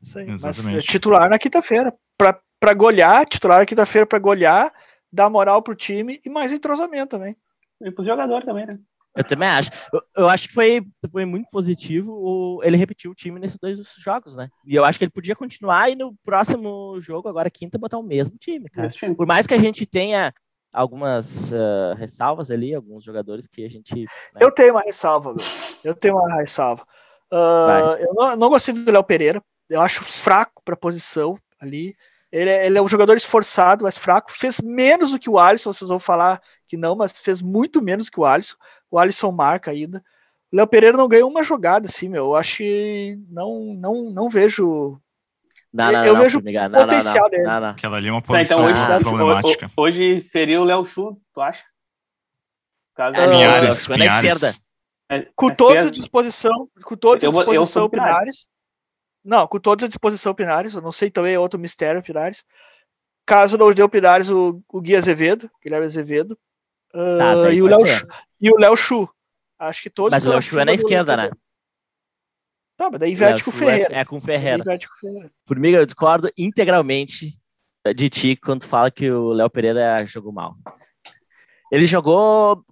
Isso aí. Mas é titular na quinta-feira. Para golear, titular na quinta-feira para golear, dar moral pro time e mais entrosamento também. E pros jogadores também, né? Eu também acho. Eu, eu, acho que foi, foi muito positivo o, ele repetir o time nesses dois jogos, né? E eu acho que ele podia continuar e no próximo jogo, agora quinta, botar o mesmo time, cara. Time. Por mais que a gente tenha algumas uh, ressalvas ali, alguns jogadores que a gente. Né? Eu tenho uma ressalva, meu. eu tenho uma ressalva. Uh, eu não, não, gostei do Léo Pereira, eu acho fraco para posição ali. Ele, é, ele, é um jogador esforçado, mas fraco. Fez menos do que o Alisson, vocês vão falar que não, mas fez muito menos que o Alisson. O Alisson marca ainda. O Léo Pereira não ganhou uma jogada, assim, meu. Eu acho que não, não, não vejo não, não, eu não, vejo não, não, potencial não, dele. Não, não. Aquela ali é uma posição tá, então hoje, problemática. Hoje seria o Léo Chu, tu acha? Caso é, Pinhares, Pinhares. Na esquerda. É, com todos à disposição, com todos à disposição, eu Pinares. Pinares. Não, com todos à disposição, Pinares. Eu não sei também, é outro mistério, Pinares. Caso não dê o Pinares, o, o Gui Azevedo, Guilherme Azevedo. Uh, tá, e, o Léo, e o Léo Chu. Acho que todos. Mas o Léo Chu é na esquerda, né? Tá, mas daí inverte com o Ferreira. É, é com o Ferreira. Ferreira. Formiga, eu discordo integralmente de ti quando fala que o Léo Pereira jogou mal. Ele jogou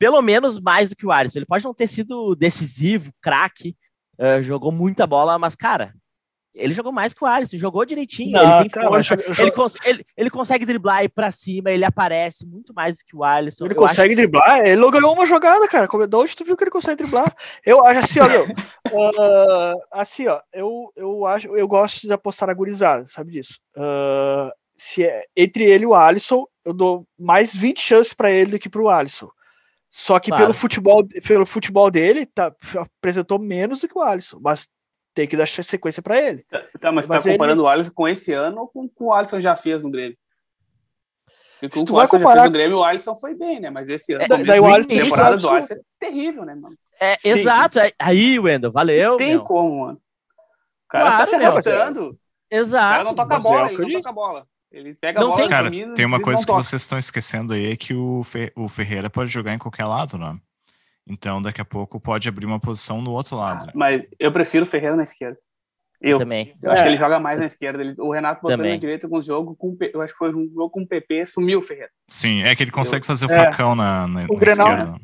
pelo menos mais do que o Alisson. Ele pode não ter sido decisivo, craque, uh, jogou muita bola, mas, cara, ele jogou mais que o Alisson, jogou direitinho, não, ele tem tá, força, ele, cons ele, ele, consegue driblar aí pra cima, ele aparece muito mais do que o Alisson. Ele consegue driblar? Ele não ganhou uma jogada, cara. Como de onde tu viu que ele consegue driblar? Eu acho assim, ó, meu, uh, assim, ó, eu, eu acho, eu gosto de apostar na gurizada, sabe disso. Uh, se é, entre ele e o Alisson, eu dou mais 20 chances para ele do que pro Alisson. Só que claro. pelo futebol, pelo futebol dele, tá, apresentou menos do que o Alisson, mas tem que dar sequência para ele. Tá, tá mas, mas tá comparando ele... o Alisson com esse ano ou com o que o Alisson já fez no Grêmio? Porque o o Alisson comparar... já fez no Grêmio, o Alisson foi bem, né? Mas esse ano, é, daí o Alisson, a temporada do Alisson é terrível, né, mano? É, Sim. exato. Aí, Wendel, valeu. Não tem meu. como, mano. O cara claro, tá se arrastando. Exato. O cara não toca a bola, ele não toca a bola. Ele pega não a bola, tem... Cara, tem uma coisa que toca. vocês estão esquecendo aí, é que o, Fe... o Ferreira pode jogar em qualquer lado, né? Então, daqui a pouco pode abrir uma posição no outro lado. Né? Mas eu prefiro o Ferreira na esquerda. Eu, também. Eu acho é. que ele joga mais na esquerda. Ele, o Renato botou também. na direita com o jogo com eu acho que foi um jogo com o PP, sumiu o Ferreira. Sim, é que ele consegue eu, fazer o é. facão na, na, o na Grenal, esquerda. Né?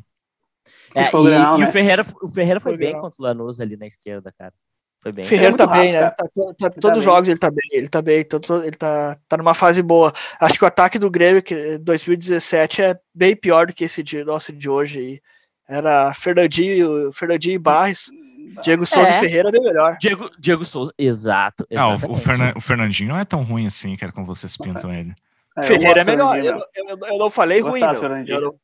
É, e, Grenal, e né? o Ferreira, o Ferreira foi, foi bem contra o Lanús ali na esquerda, cara. Foi bem. Ferreira tá bem, né? Tá, tá, tá, todos os jogos ele tá bem, ele tá bem, todo, ele tá, tá numa fase boa. Acho que o ataque do Grêmio que 2017 é bem pior do que esse de, nosso de hoje aí. Era Fernandinho, Fernandinho e Barres Diego Souza é. Ferreira é bem melhor. Diego, Diego Souza, exato. Ah, o, Fernan, o Fernandinho não é tão ruim assim, cara, como vocês pintam ele. É, Ferreira é melhor. Eu, eu, eu, não falei ruim, meu.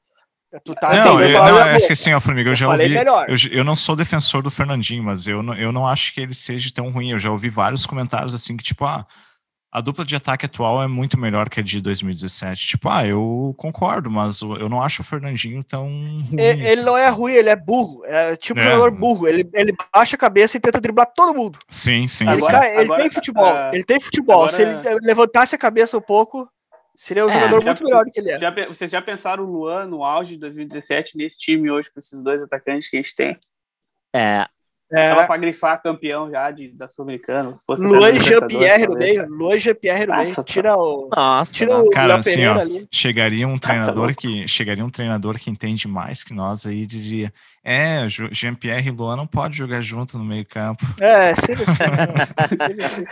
Tu tá não, assim, eu, não, é que assim, ó, Formiga, eu já ouvi. Eu, eu, não sou defensor do Fernandinho, mas eu não, eu não acho que ele seja tão ruim. Eu já ouvi vários comentários assim que, tipo, ah, a dupla de ataque atual é muito melhor que a de 2017. Tipo, ah, eu concordo, mas eu não acho o Fernandinho tão ruim. Ele, assim. não é ruim, ele é burro. É tipo um é. jogador burro. Ele, ele baixa a cabeça e tenta driblar todo mundo. Sim, sim. Ele, sim. Cara, ele agora, tem futebol. Uh, ele tem futebol. Agora... Se ele levantasse a cabeça um pouco, seria um é, jogador já, muito melhor do que ele é. Já, vocês já pensaram o Luan no auge de 2017 nesse time hoje com esses dois atacantes que a gente tem? É, é. Tava pra grifar campeão já de, da Sul-Americana. Luan Jean-Pierre no meio. Luan Jean-Pierre no meio. Tira o. Nossa, tira o cara, assim, ó, ali. chegaria um treinador que chegaria um treinador que entende mais que nós aí diria. É, Jean-Pierre e Luan não pode jogar junto no meio-campo. É, sempre assim.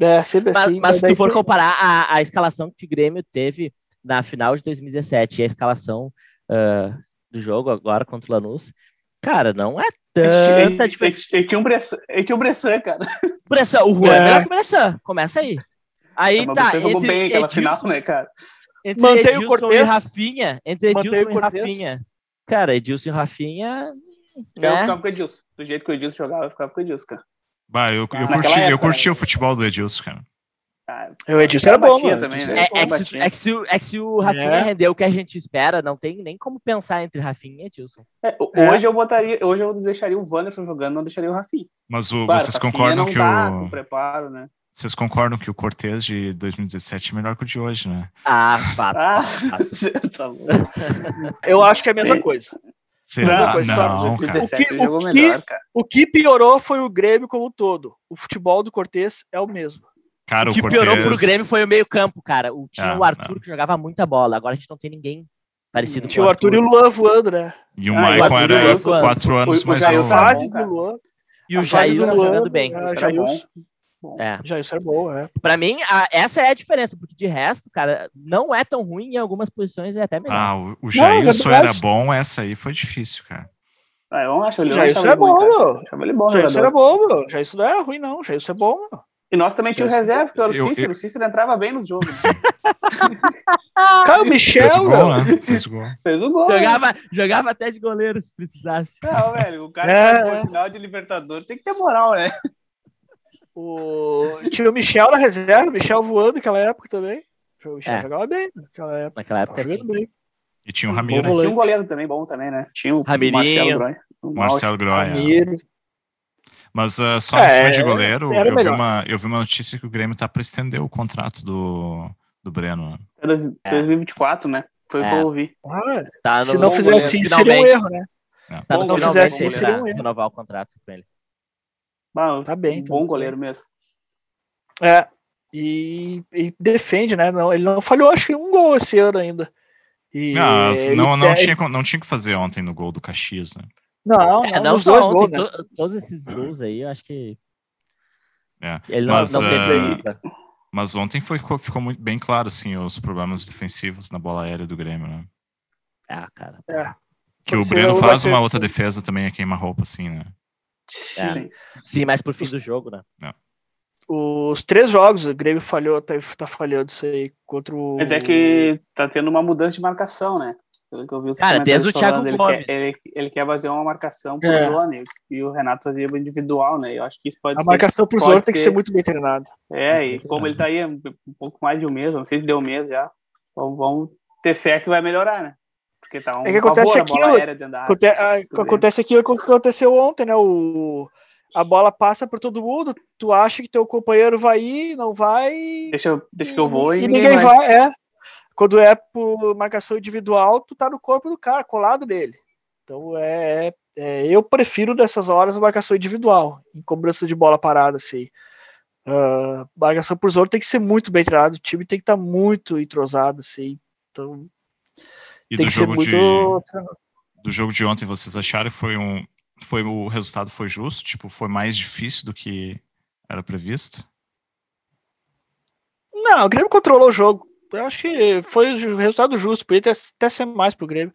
é, sempre mas, assim. Mas, se tu for comparar a, a escalação que o Grêmio teve na final de 2017 e a escalação uh, do jogo agora contra o Lanús, cara, não é tanta diferença. Ele tinha um Bressan, ele tinha um Bressan, cara. Bressan, o Juan é melhor que o Bressan. Começa aí. Aí é, tá. Entre, bem aquela Edilson, final, né, cara? Entre Mantém Edilson o Cortez, e Rafinha. Entre Edilson e Rafinha. Cara, Edilson e Rafinha. Eu né? ficava com o Edilson. Do jeito que o Edilson jogava, eu ficava com o Edilson, cara. Bah, eu, eu, curti, época, eu curti né? o futebol do Edilson, cara. Ah, o Edilson era bom, mano. Também, né? é, é, que se, é, que se, é que se o Rafinha é. rendeu o que a gente espera, não tem nem como pensar entre Rafinha e Edilson. É, é. hoje eu botaria, hoje eu deixaria o Wanderson jogando, não deixaria o Rafinha. Mas o, claro, vocês concordam que o preparo, né? Vocês concordam que o Cortez de 2017 é melhor que o de hoje, né? Ah, fato. Ah, fato. eu acho que é a mesma coisa. Será? Coisa, não, o, que, o, que, o que piorou foi o Grêmio como um todo. O futebol do Cortez é o mesmo. Cara, o que Cortez... piorou pro Grêmio foi o meio-campo, cara. O, tinha ah, o Arthur não. que jogava muita bola. Agora a gente não tem ninguém parecido tinha com o Arthur. Tinha o Arthur e o Luan voando, né? E o ah, Maicon era quatro anos o, mais novo. Fase do Luan. E o Jailson jogando bem. É, Jailson. É. Jailson é bom, é. Pra mim, a, essa é a diferença, porque de resto, cara, não é tão ruim em algumas posições, é até melhor. Ah, o, o Jailson não, é era bom, essa aí foi difícil, cara. Ah, eu acho ele, Jailson é bom, meu. Ele bom, Jailson era bom, meu. Jailson não era ruim, não. Jailson é bom, meu. E nós também tínhamos reserva, que era o Cícero. Eu... O Cícero entrava bem nos jogos. Cara, o Michel. Fez o gol, né? Fez o gol. Fez o gol. Jogava, jogava até de goleiro se precisasse. Não, velho, o cara é. que final de Libertadores tem que ter moral, né? O... Tinha o Michel na reserva, o Michel voando naquela época também. O Michel é. jogava bem naquela época. Naquela época, sim. Bem. E tinha o Ramiro. Tinha um goleiro também bom também, né? Tinha o Ramirinho. Marcelo Groy. Marcelo Groy. Ramiro. Mas uh, só em cima de é, goleiro, eu vi, uma, eu vi uma notícia que o Grêmio tá para estender o contrato do, do Breno. É 2024, né? Foi o que eu ouvi. Ah, tá se não fizer assim, seria um erro, né? É. Tá se não fizer assim, seria um erro. Renovar o contrato com ele. Bah, tá bem. Tá bom goleiro mesmo. É. E, e, defende, né? Não, ele não falhou, acho que um gol esse ano ainda. E não, não, não, tinha, não tinha que fazer ontem no gol do Caxias, né? Não, é, não, só ontem, gols, né? todos esses gols aí, eu acho que. É, ele mas, não, não uh, Mas ontem foi, ficou muito bem claro, assim, os problemas defensivos na bola aérea do Grêmio, né? Ah, cara. É. Que o Breno faz uma outra defesa também a queima-roupa, assim, né? Sim. É. Sim, mais pro fim do jogo, né? É. Os três jogos, o Grêmio falhou, tá, tá falhando isso aí contra o. Mas é que tá tendo uma mudança de marcação, né? Pelo que eu vi os Cara, desde o Thiago ele Gomes. Quer, ele, ele, quer fazer uma marcação por é. zona e o Renato fazia individual, né? Eu acho que isso pode a ser. A marcação por zona tem que ser muito bem treinada. É, e como ele tá aí um pouco mais de um mês, não sei se deu um mês já, vamos ter fé que vai melhorar, né? Porque tá um é que acontece aquilo, aconte, a, acontece aquilo que aconteceu ontem, né? O, a bola passa por todo mundo, tu acha que teu companheiro vai ir, não vai. Deixa, deixa que eu vou e, e ninguém, ninguém vai. vai. É. Quando é por marcação individual, tu tá no corpo do cara, colado nele. Então é, é eu prefiro dessas horas a marcação individual, em cobrança de bola parada, assim. Uh, marcação por zona tem que ser muito bem treinado, o time tem que estar tá muito entrosado, assim. Então e tem do que jogo ser muito. De, do jogo de ontem, vocês acharam que foi um. Foi, o resultado foi justo? Tipo, foi mais difícil do que era previsto? Não, o Grêmio controlou o jogo eu acho que foi o resultado justo, podia até ser mais pro Grêmio.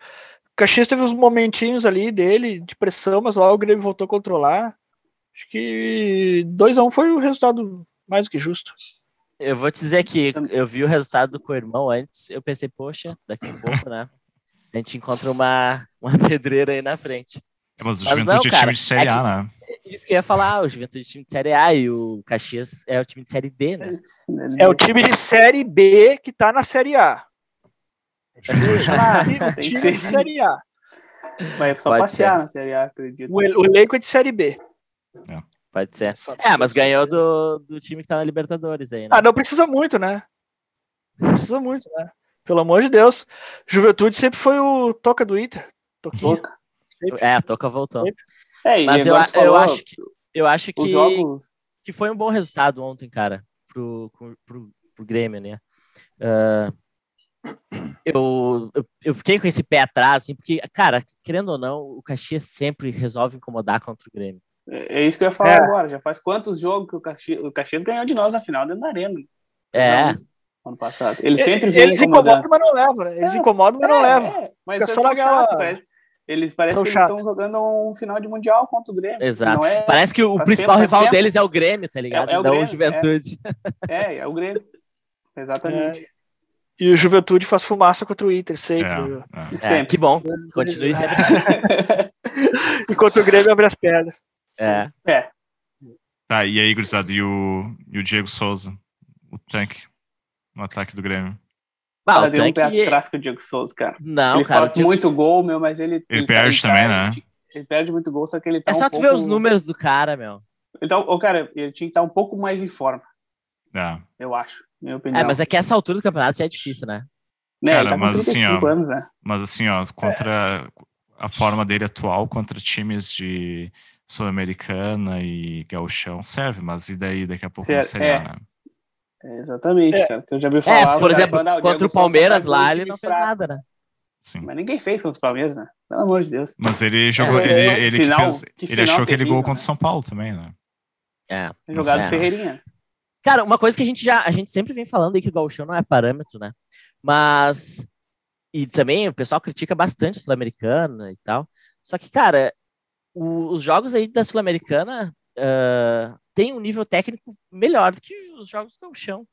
Caxias teve uns momentinhos ali dele de pressão, mas logo o Grêmio voltou a controlar. Acho que 2x1 um foi o resultado mais do que justo. Eu vou te dizer que eu vi o resultado do co-irmão antes, eu pensei, poxa, daqui a pouco, né? A gente encontra uma, uma pedreira aí na frente. É, mas o mas Juventude não, é time de Série é A, né? Isso que eu ia falar, o Juventude é time de Série A e o Caxias é o time de Série D, né? É o time de Série B que tá na Série A. É o time de Série A. Vai só Pode passear ser. na Série A, acredito. O, o elenco é de Série B. É. Pode ser. É, mas ganhou do, do time que tá na Libertadores aí, né? Ah, não precisa muito, né? Não precisa muito, né? Pelo amor de Deus. Juventude sempre foi o toca do Inter. Toca. É, a Toca voltou. É, mas eu, falou, eu acho que, eu acho que, jogos... que foi um bom resultado ontem, cara, pro, pro, pro Grêmio, né? Uh, eu, eu, eu, fiquei com esse pé atrás, assim, porque, cara, querendo ou não, o Caxias sempre resolve incomodar contra o Grêmio. É, é isso que eu ia falar é. agora. Já faz quantos jogos que o Caxias, o Caxias ganhou de nós na final dentro da Arena? É. Ano passado. Ele sempre vem Eles incomodam, mas não levam, né? Eles é. incomodam, mas não é, levam. É. Mas Fica só naquela... chato, velho. Eles parecem que eles estão jogando um final de mundial contra o Grêmio. Exato. É, Parece que o principal tempo, rival deles é o Grêmio, tá ligado? É, é o Grêmio, Juventude. É. é, é o Grêmio. Exatamente. E o Juventude faz fumaça contra o Inter, sempre. É, é. sempre. que bom. Continue sempre. Enquanto o Grêmio abre as pernas. É. É. Tá, e aí, gurizada, e o, e o Diego Souza, o tanque no ataque do Grêmio? Ah, cara, deu um pé atrás com o Diego Souza, cara. Não, ele cara. faz Diego... muito gol, meu, mas ele. Ele, ele perde tá, também, ele, né? Ele perde muito gol, só que ele tá. É só um tu pouco... ver os números do cara, meu. Então, o cara, ele tinha que estar um pouco mais em forma. É. Eu acho, minha opinião. É, mas é que essa altura do campeonato já é difícil, né? É, cara, tá mas assim, ó. Anos, né? Mas assim, ó, contra é. a forma dele atual, contra times de Sul-Americana e Gauchão, serve, mas e daí daqui a pouco não sei é. né? É, exatamente, é. cara. Que eu já vi falar. É, por exemplo, falando, ah, contra o Palmeiras lá, ele não fez fraco. nada, né? Sim. Mas ninguém fez contra o Palmeiras, né? Pelo amor de Deus. Mas ele jogou, é, ele, ele, final, fez, ele achou aquele gol né? contra o São Paulo também, né? É. Jogado é. Ferreirinha. Cara, uma coisa que a gente já, a gente sempre vem falando aí que o Gauchão não é parâmetro, né? Mas e também o pessoal critica bastante a Sul-Americana e tal. Só que, cara, o, os jogos aí da Sul-Americana uh, tem um nível técnico melhor do que os jogos do chão.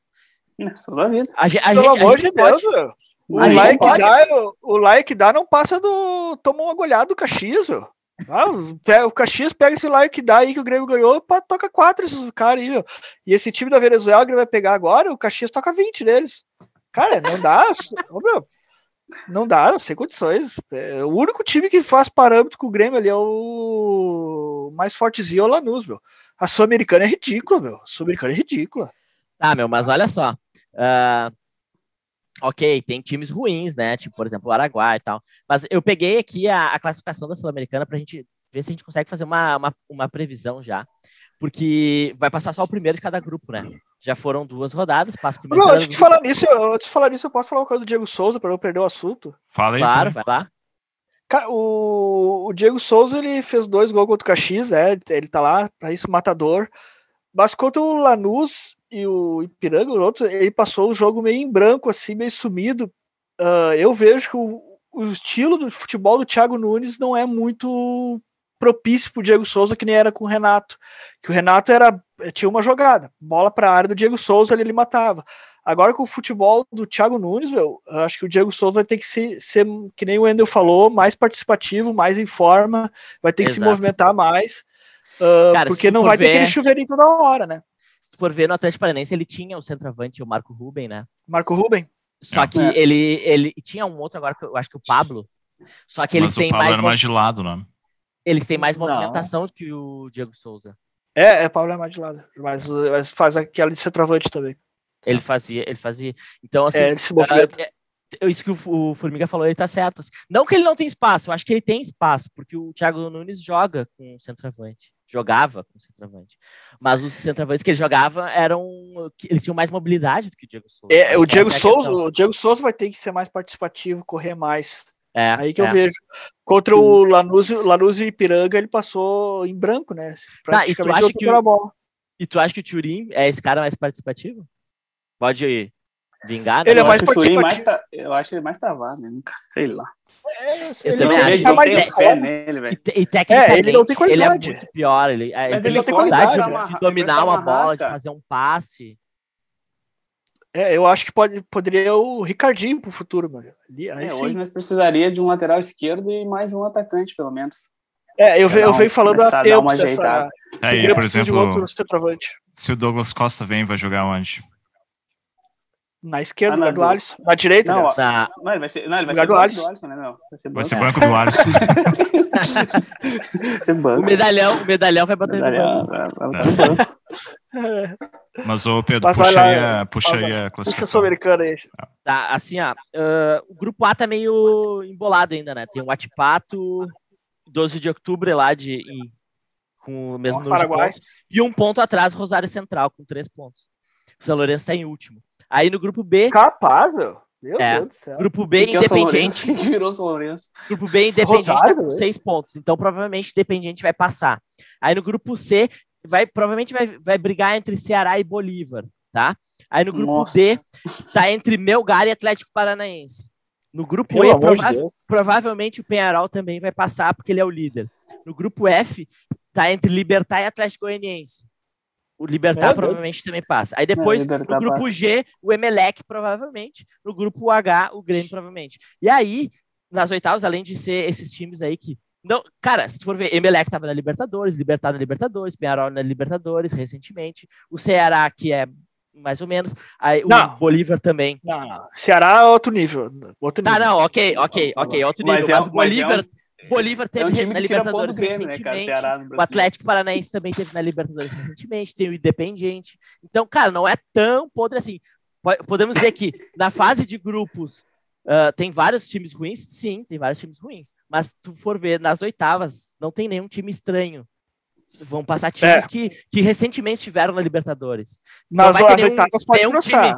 Toda a vida. A, a Pelo gente, amor de Deus, pode... O like, pode... dá, o like dá não passa do. Toma uma goleada do Caxias, meu. Ah, o Caxias pega esse like dá aí que o Grêmio ganhou, pá, toca quatro esses caras aí, meu. E esse time da Venezuela que ele vai pegar agora, o Caxias toca 20 deles. Cara, não dá. oh, meu, não dá, não sem condições. É, o único time que faz parâmetro com o Grêmio ali é o mais fortezinho é o Lanús, meu. A Sul-Americana é ridícula, meu. A Sul-Americana é ridícula. Tá, meu, mas olha só. Uh, ok, tem times ruins, né? Tipo, por exemplo, o Araguai e tal. Mas eu peguei aqui a, a classificação da Sul-Americana pra gente ver se a gente consegue fazer uma, uma, uma previsão já. Porque vai passar só o primeiro de cada grupo, né? Já foram duas rodadas, passa o primeiro. Não, antes de falar nisso, antes de falar nisso, eu posso falar uma coisa do Diego Souza para não perder o assunto. Fala aí. Claro, vai lá. O, o Diego Souza ele fez dois gols contra o Caxias, né? Ele tá lá, para isso, matador. Mas contra o Lanús e o Ipiranga, o outro, ele passou o jogo meio em branco, assim, meio sumido. Uh, eu vejo que o, o estilo do futebol do Thiago Nunes não é muito propício para o Diego Souza, que nem era com o Renato. Que o Renato era tinha uma jogada, bola para área do Diego Souza, ele, ele matava. Agora com o futebol do Thiago Nunes, meu, acho que o Diego Souza vai ter que ser, ser que nem o Wendel falou, mais participativo, mais em forma, vai ter que Exato. se movimentar mais, uh, Cara, porque não vai ver... ter aquele chuveirinho toda hora, né? Se for ver no Atlético Paranaense, ele tinha o centroavante, o Marco Ruben, né? Marco Ruben. Só que é. ele, ele tinha um outro agora, eu acho que o Pablo. Só que eles Mas têm o Pablo mais. Era mais de lado, né? Eles têm mais movimentação do que o Diego Souza. É, é Pablo é mais de lado. Mas, mas faz aquela de centroavante também. Ele fazia, ele fazia. Então, assim. É, ele se movimenta. É, é, isso que o, o, Formiga falou, ele tá certo. Assim. Não que ele não tem espaço, eu acho que ele tem espaço, porque o Thiago Nunes joga com centroavante. Jogava com centroavante. Mas os centroavantes que ele jogava eram. Eles tinham mais mobilidade do que o Diego Souza. É, o Diego é Souza, o Diego Souza vai ter que ser mais participativo, correr mais. É, Aí que é. eu vejo. Contra Sim. o Lanús, Lanús e Ipiranga, ele passou em branco, né? Tá, e tu acha que o, E tu acha que o Turim é esse cara mais participativo? Pode vingar. Né? Ele é mais participativo. Mais ta... Eu acho ele mais travado, né? Sei lá. É, eu também acho. Ele tá mais fé nele, velho. E, e tecnicamente, é, ele não tem qualidade. ele é muito pior. Ele, é, ele tem, não tem qualidade, qualidade de, de dominar uma bola, de fazer um passe. É, eu acho que pode, poderia o Ricardinho pro futuro, mano. Ali, é, hoje nós precisaria de um lateral esquerdo e mais um atacante, pelo menos. É, eu, eu venho falando há tempo essa... Aí, por exemplo, se o Douglas Costa vem, vai jogar onde? Na esquerda, ah, no lugar do Alisson. Na direita, não, na... não, ele vai ser, não, ele vai ser do Alisson. Alisson, né? Não, vai ser, vai ser banco do Alisson. ser banco. O medalhão, o medalhão vai bater medalhão, no banco. É. Mas o Pedro, puxa aí, a, puxa aí a classificação. Puxa Sul-Americana aí. Tá, assim, ó. Uh, o grupo A tá meio embolado ainda, né? Tem o Atipato, 12 de outubro lá de, em, com o mesmo Paraguai. pontos. E um ponto atrás, Rosário Central, com três pontos. O São Lourenço tá em último. Aí no grupo B. Capaz, meu. Meu é, Deus do céu. Grupo B que Independente. Que virou São Lourenço? Grupo B Independente tá com seis pontos. Então, provavelmente, Independente vai passar. Aí no grupo C, vai, provavelmente vai, vai brigar entre Ceará e Bolívar, tá? Aí no grupo Nossa. D, tá entre Melgar e Atlético Paranaense. No grupo Pelo E, prova de provavelmente o Penharol também vai passar, porque ele é o líder. No grupo F, tá entre Libertar e Atlético Goianiense. O Libertar provavelmente também passa. Aí depois, no grupo passa. G, o Emelec provavelmente. No grupo H, o Grêmio provavelmente. E aí, nas oitavas, além de ser esses times aí que. Não, cara, se tu for ver, Emelec tava na Libertadores, Libertar na Libertadores, Penharol na Libertadores recentemente. O Ceará, que é mais ou menos. Aí, não. o Bolívar também. Não, não. Ceará é outro nível. Outro tá, nível. não, ok, ok, ok, outro nível. Mas, mas é, o Bolívar. Mas Bolívar teve é um na Libertadores Grêmio, recentemente. Né, cara, o Atlético Paranaense também teve na Libertadores recentemente. Tem o Independiente. Então, cara, não é tão podre assim. Podemos dizer que na fase de grupos uh, tem vários times ruins? Sim, tem vários times ruins. Mas se tu for ver nas oitavas, não tem nenhum time estranho. Vão passar times é. que, que recentemente estiveram na Libertadores. Nas então, oitavas pode nenhum time,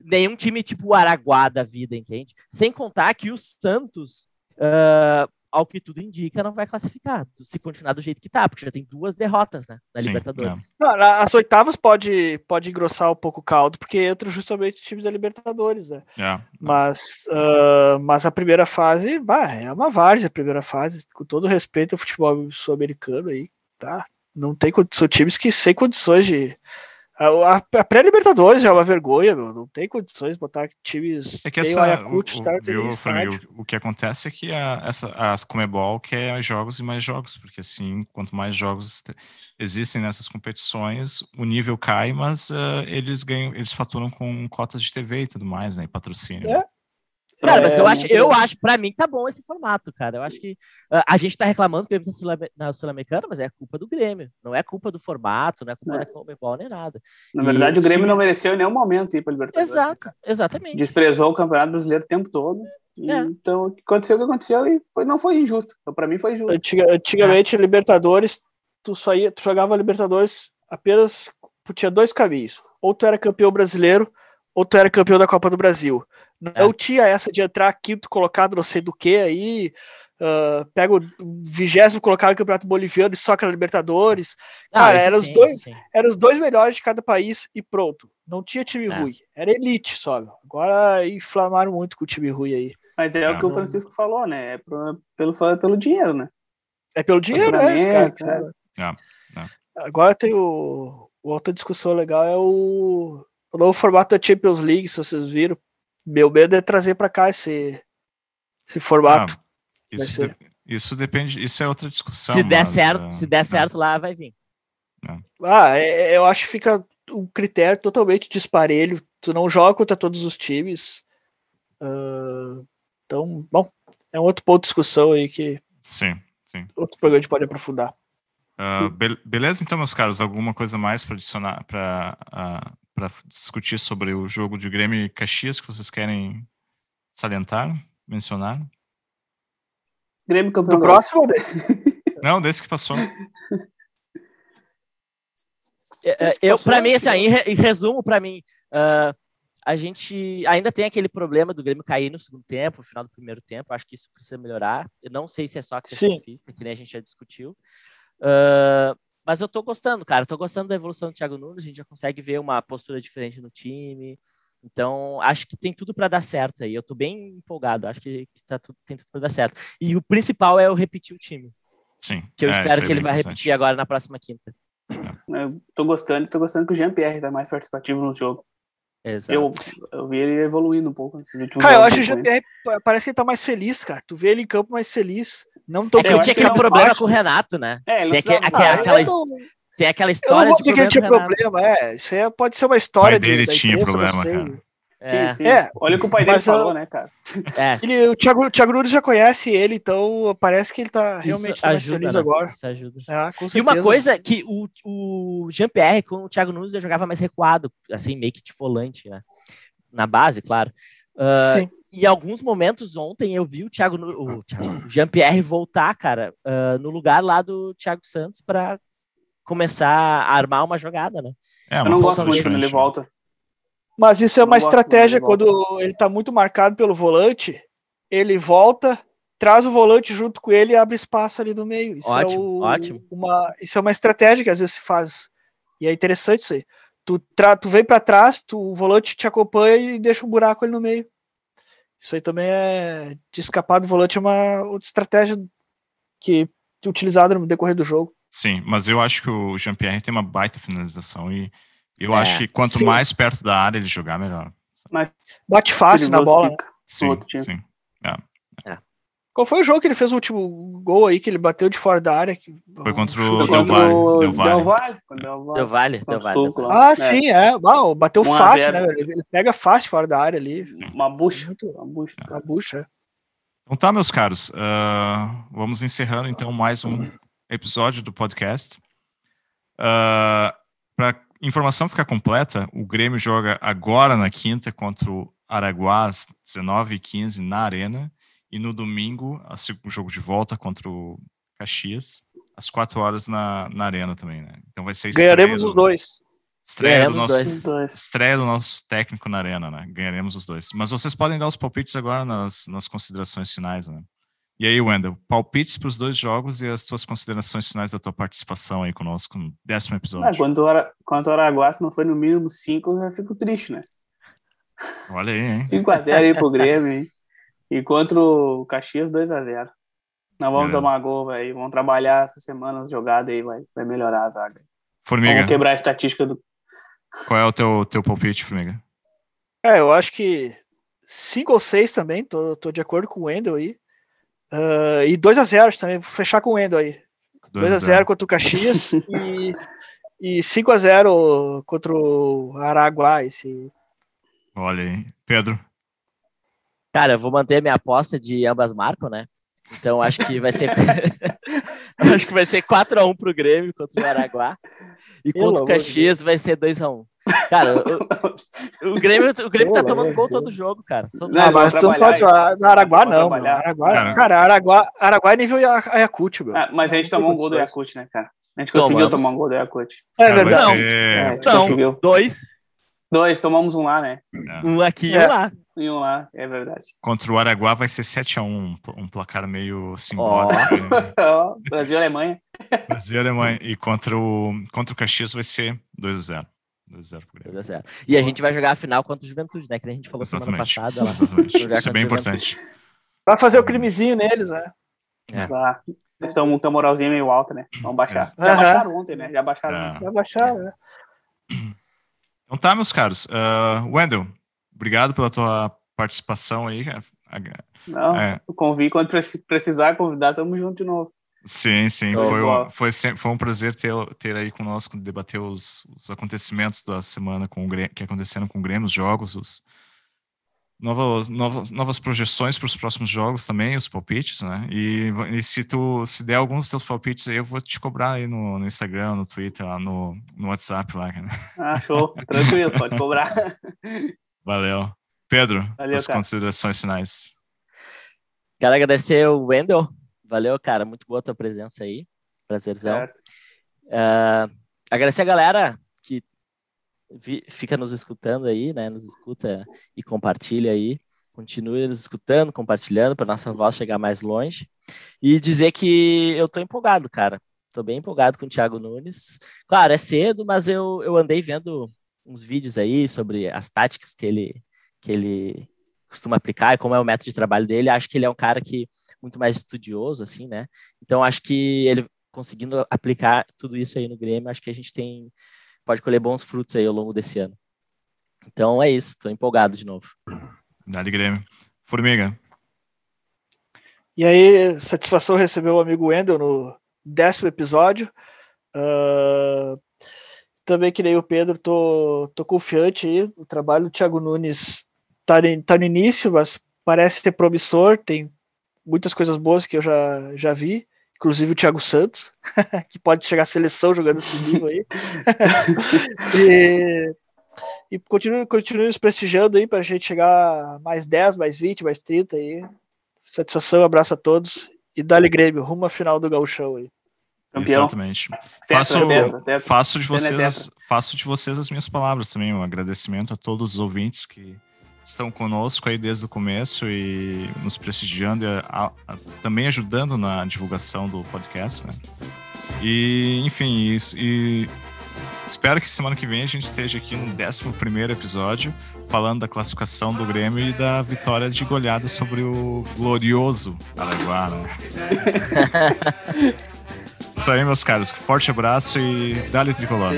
nenhum time tipo o Araguá da vida, entende? Sem contar que o Santos uh, ao que tudo indica, não vai classificar, se continuar do jeito que tá, porque já tem duas derrotas, né, na Sim, Libertadores. É. Não, as oitavas pode, pode engrossar um pouco o caldo, porque entra justamente times da Libertadores, né? É. Mas, uh, mas a primeira fase, bah, é uma várzea a primeira fase, com todo respeito ao futebol sul-americano aí, tá? Não tem são times que sem condições de a, a pré-Libertadores já é uma vergonha, meu. Não tem condições de botar times. É que essa, Ayacucho, o, o, viu, o, o, que acontece é que a, essa, as Comebol quer jogos e mais jogos, porque assim, quanto mais jogos existem nessas competições, o nível cai, mas uh, eles ganham, eles faturam com cotas de TV e tudo mais, né? E patrocínio. É, Cara, mas eu é, acho, eu acho, pra mim tá bom esse formato, cara. Eu acho que uh, a gente tá reclamando que o Grêmio tá na Sul-Americana, mas é culpa do Grêmio. Não é culpa do formato, não é culpa é. da Comebol nem nada. Na e verdade, o Grêmio não mereceu em nenhum momento ir pra Libertadores. Exato, exatamente. Desprezou o Campeonato Brasileiro o tempo todo. É. Então, aconteceu o que aconteceu e foi, não foi injusto. Então, pra mim foi justo. Antiga, antigamente, é. Libertadores, tu só ia, tu jogava Libertadores apenas, tu tinha dois caminhos. Ou tu era campeão brasileiro, ou tu era campeão da Copa do Brasil. Não é. tinha essa de entrar quinto colocado, não sei do que, aí uh, pega o vigésimo colocado no Campeonato Boliviano e soca na Libertadores. Ah, Cara, eram os, dois, eram os dois melhores de cada país e pronto. Não tinha time é. ruim. Era elite só. Meu. Agora inflamaram muito com o time ruim aí. Mas é, o que o Francisco falou, né? É pro, pelo, pelo dinheiro, né? É pelo dinheiro, né? Cara, é. Agora tem o. Outra discussão legal é o, o novo formato da Champions League, se vocês viram. Meu medo é trazer para cá esse, esse formato. Ah, isso, de, isso depende, isso é outra discussão. Se der mas, certo, uh, se der certo lá, vai vir. Ah, é, é, eu acho que fica um critério totalmente disparelho. Tu não joga contra todos os times. Uh, então, bom, é um outro ponto de discussão aí que. Sim, sim. Outro programa a gente pode aprofundar. Uh, be beleza, então, meus caros, alguma coisa mais para adicionar, para uh, para discutir sobre o jogo de Grêmio e Caxias que vocês querem salientar, mencionar? Grêmio campeão. Do próximo? Não, desse que passou. É, é, eu, para mim, assim, em, resumo, para mim, uh, a gente ainda tem aquele problema do Grêmio cair no segundo tempo, no final do primeiro tempo. Acho que isso precisa melhorar. Eu não sei se é só questão física, que nem a gente já discutiu. Uh, mas eu tô gostando, cara. Tô gostando da evolução do Thiago Nunes. A gente já consegue ver uma postura diferente no time. Então, acho que tem tudo para dar certo aí. Eu tô bem empolgado, acho que, que tá tudo, tem tudo para dar certo. E o principal é eu repetir o time. Sim. Que eu é, espero que ele vai importante. repetir agora na próxima quinta. Eu tô gostando, tô gostando que o Jean-Pierre tá mais participativo no jogo. Exato. Eu, eu vi ele evoluindo um pouco nesses últimos Cara, eu acho que o Jean-Pierre parece que ele tá mais feliz, cara. Tu vê ele em campo mais feliz. Não tão é que eu tinha aquele problema com o Renato, né? É, ele tem, aquele, aquela, aquela, tem aquela história. Eu não vou dizer que ele tinha problema, é. Isso aí pode ser uma história. O pai dele de, tinha problema, cara. É. Sim, sim. é. Olha o que o pai dele falou, né, cara? É. Ele, o, Thiago, o Thiago Nunes já conhece ele, então parece que ele tá realmente tá ajuda, feliz né? agora. Isso ajuda. É, e uma coisa que o, o Jean-Pierre com o Thiago Nunes eu jogava mais recuado, assim, meio que de volante, né? Na base, claro. Uh, sim. E alguns momentos ontem eu vi o Thiago, o, o Jean-Pierre voltar, cara, uh, no lugar lá do Thiago Santos para começar a armar uma jogada, né? É, eu não gosto muito quando ele volta. Mas isso é uma estratégia quando ele está muito marcado pelo volante, ele volta, traz o volante junto com ele e abre espaço ali no meio. Isso ótimo, é o, ótimo. Uma, isso é uma estratégia que às vezes se faz. E é interessante isso aí. Tu, tra, tu vem para trás, tu, o volante te acompanha e deixa um buraco ali no meio. Isso aí também é de escapar do volante é uma outra estratégia que é utilizada no decorrer do jogo. Sim, mas eu acho que o Jean-Pierre tem uma baita finalização e eu é, acho que quanto sim. mais perto da área ele jogar, melhor. Mas bate fácil na bola. Fica. Sim, sim. É. É. Qual foi o jogo que ele fez o último gol aí, que ele bateu de fora da área? Que... Foi contra o Del Valle. Del Valle. Del Valle. Ah, sim, é. Uau, bateu fácil, né? Ele pega fácil fora da área ali. Uma bucha. Uma bucha. Uma bucha, é. Então tá, meus caros. Uh, vamos encerrando então mais um episódio do podcast. Uh, Para informação ficar completa, o Grêmio joga agora na quinta contra o Araguá às 19h15 na Arena. E no domingo, o jogo de volta contra o Caxias, às 4 horas na, na Arena também, né? Então vai ser Ganharemos do, os dois. Estreia do, nosso, dois. estreia do nosso técnico na Arena, né? Ganharemos os dois. Mas vocês podem dar os palpites agora nas, nas considerações finais, né? E aí, Wendel, palpites para os dois jogos e as tuas considerações finais da tua participação aí conosco no décimo episódio. Ah, quanto, hora, quanto Araguá, se não foi no mínimo 5, eu já fico triste, né? Olha aí, hein? 5x0 aí pro Grêmio, hein? E contra o Caxias, 2x0. Não vamos Beleza. tomar gol, velho. Vamos trabalhar essa semana as jogadas aí, vai, vai melhorar a zaga. Formiga. Vamos quebrar a estatística do. Qual é o teu, teu palpite, Formiga? É, eu acho que 5 ou 6 também, tô, tô de acordo com o Wendel aí. Uh, e 2x0 também, vou fechar com o Endo aí. 2x0 contra o Caxias e, e 5x0 contra o Araguá. Esse... Olha aí. Pedro? Cara, eu vou manter a minha aposta de ambas marcam, né? Então acho que vai ser. acho que vai ser 4x1 pro Grêmio contra o Araguá. E contra o Caxias vai ser 2x1. Cara, o, o, Grêmio, o Grêmio tá tomando gol todo jogo, cara. Todo não, mas tu não pode jogar. Araguá não. Araguá, cara, cara Araguá, Araguá é nível Ayacut, meu. Ah, mas a gente tomou um gol do Ayacut, né, cara? A gente conseguiu tomar um gol do Ayacut. É verdade. É, então, dois. Dois, tomamos um lá, né? É. Um aqui e um lá. E um lá, é verdade. Contra o Araguá vai ser 7x1, um placar meio simbólico. Oh. Brasil e Alemanha. Brasil e Alemanha. E contra o, contra o Caxias vai ser 2x0. 2x0 E a gente vai jogar a final contra o Juventude, né? Que a gente falou Exatamente. semana passada. Lá. Exatamente. Isso é bem importante. Vai fazer o crimezinho neles, né? É. Tá. Estão com a moralzinha meio alta, né? Vamos baixar. É. Já uhum. baixaram ontem, né? Já baixaram. É. Já baixaram, né? Então tá, meus caros. Uh, Wendel, obrigado pela tua participação aí. Não, é. o convite, quando precisar convidar, tamo junto de novo. Sim, sim. foi, um, foi, foi um prazer ter, ter aí conosco, debater os, os acontecimentos da semana com o Grêmio, que aconteceram com o Grêmio, os jogos, os, novas, novas, novas projeções para os próximos jogos também, os palpites, né? E, e, se tu se der alguns dos teus palpites aí, eu vou te cobrar aí no, no Instagram, no Twitter, lá no, no WhatsApp lá. Ah, show. Tranquilo, pode cobrar. Valeu. Pedro, Valeu, as considerações finais. Quero agradecer o Wendel Valeu, cara. Muito boa a tua presença aí. Prazerzão. Uh, agradecer a galera que vi, fica nos escutando aí, né? Nos escuta e compartilha aí. Continue nos escutando, compartilhando para nossa voz chegar mais longe. E dizer que eu tô empolgado, cara. Tô bem empolgado com o Thiago Nunes. Claro, é cedo, mas eu, eu andei vendo uns vídeos aí sobre as táticas que ele, que ele costuma aplicar e como é o método de trabalho dele. Acho que ele é um cara que muito mais estudioso, assim, né? Então acho que ele conseguindo aplicar tudo isso aí no Grêmio, acho que a gente tem pode colher bons frutos aí ao longo desse ano. Então é isso, estou empolgado de novo. Dali Grêmio. Formiga. E aí, satisfação receber o amigo Wendel no décimo episódio. Uh, também que nem o Pedro, tô, tô confiante aí. O trabalho do Thiago Nunes tá, tá no início, mas parece ser promissor. Tem muitas coisas boas que eu já, já vi. Inclusive o Thiago Santos, que pode chegar à seleção jogando esse nível aí. e, e continue, continue nos prestigiando aí para a gente chegar a mais 10, mais 20, mais 30 aí. Satisfação, abraço a todos. E dá-lhe Grêmio, rumo à final do Gauchão aí. Campeão. Exatamente. Tetra, faço, tetra, tetra. faço, de vocês, faço de vocês as minhas palavras também, um agradecimento a todos os ouvintes que estão conosco aí desde o começo e nos prestigiando e a, a, também ajudando na divulgação do podcast, né? E, enfim, e, e espero que semana que vem a gente esteja aqui no 11 episódio falando da classificação do Grêmio e da vitória de goleada sobre o glorioso Araguá, né? Isso aí, meus caros. Forte abraço e dale tricolor.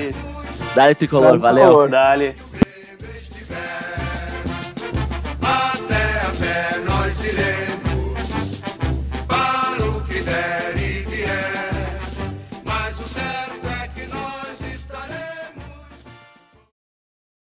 Dale tricolor, valeu. Dale.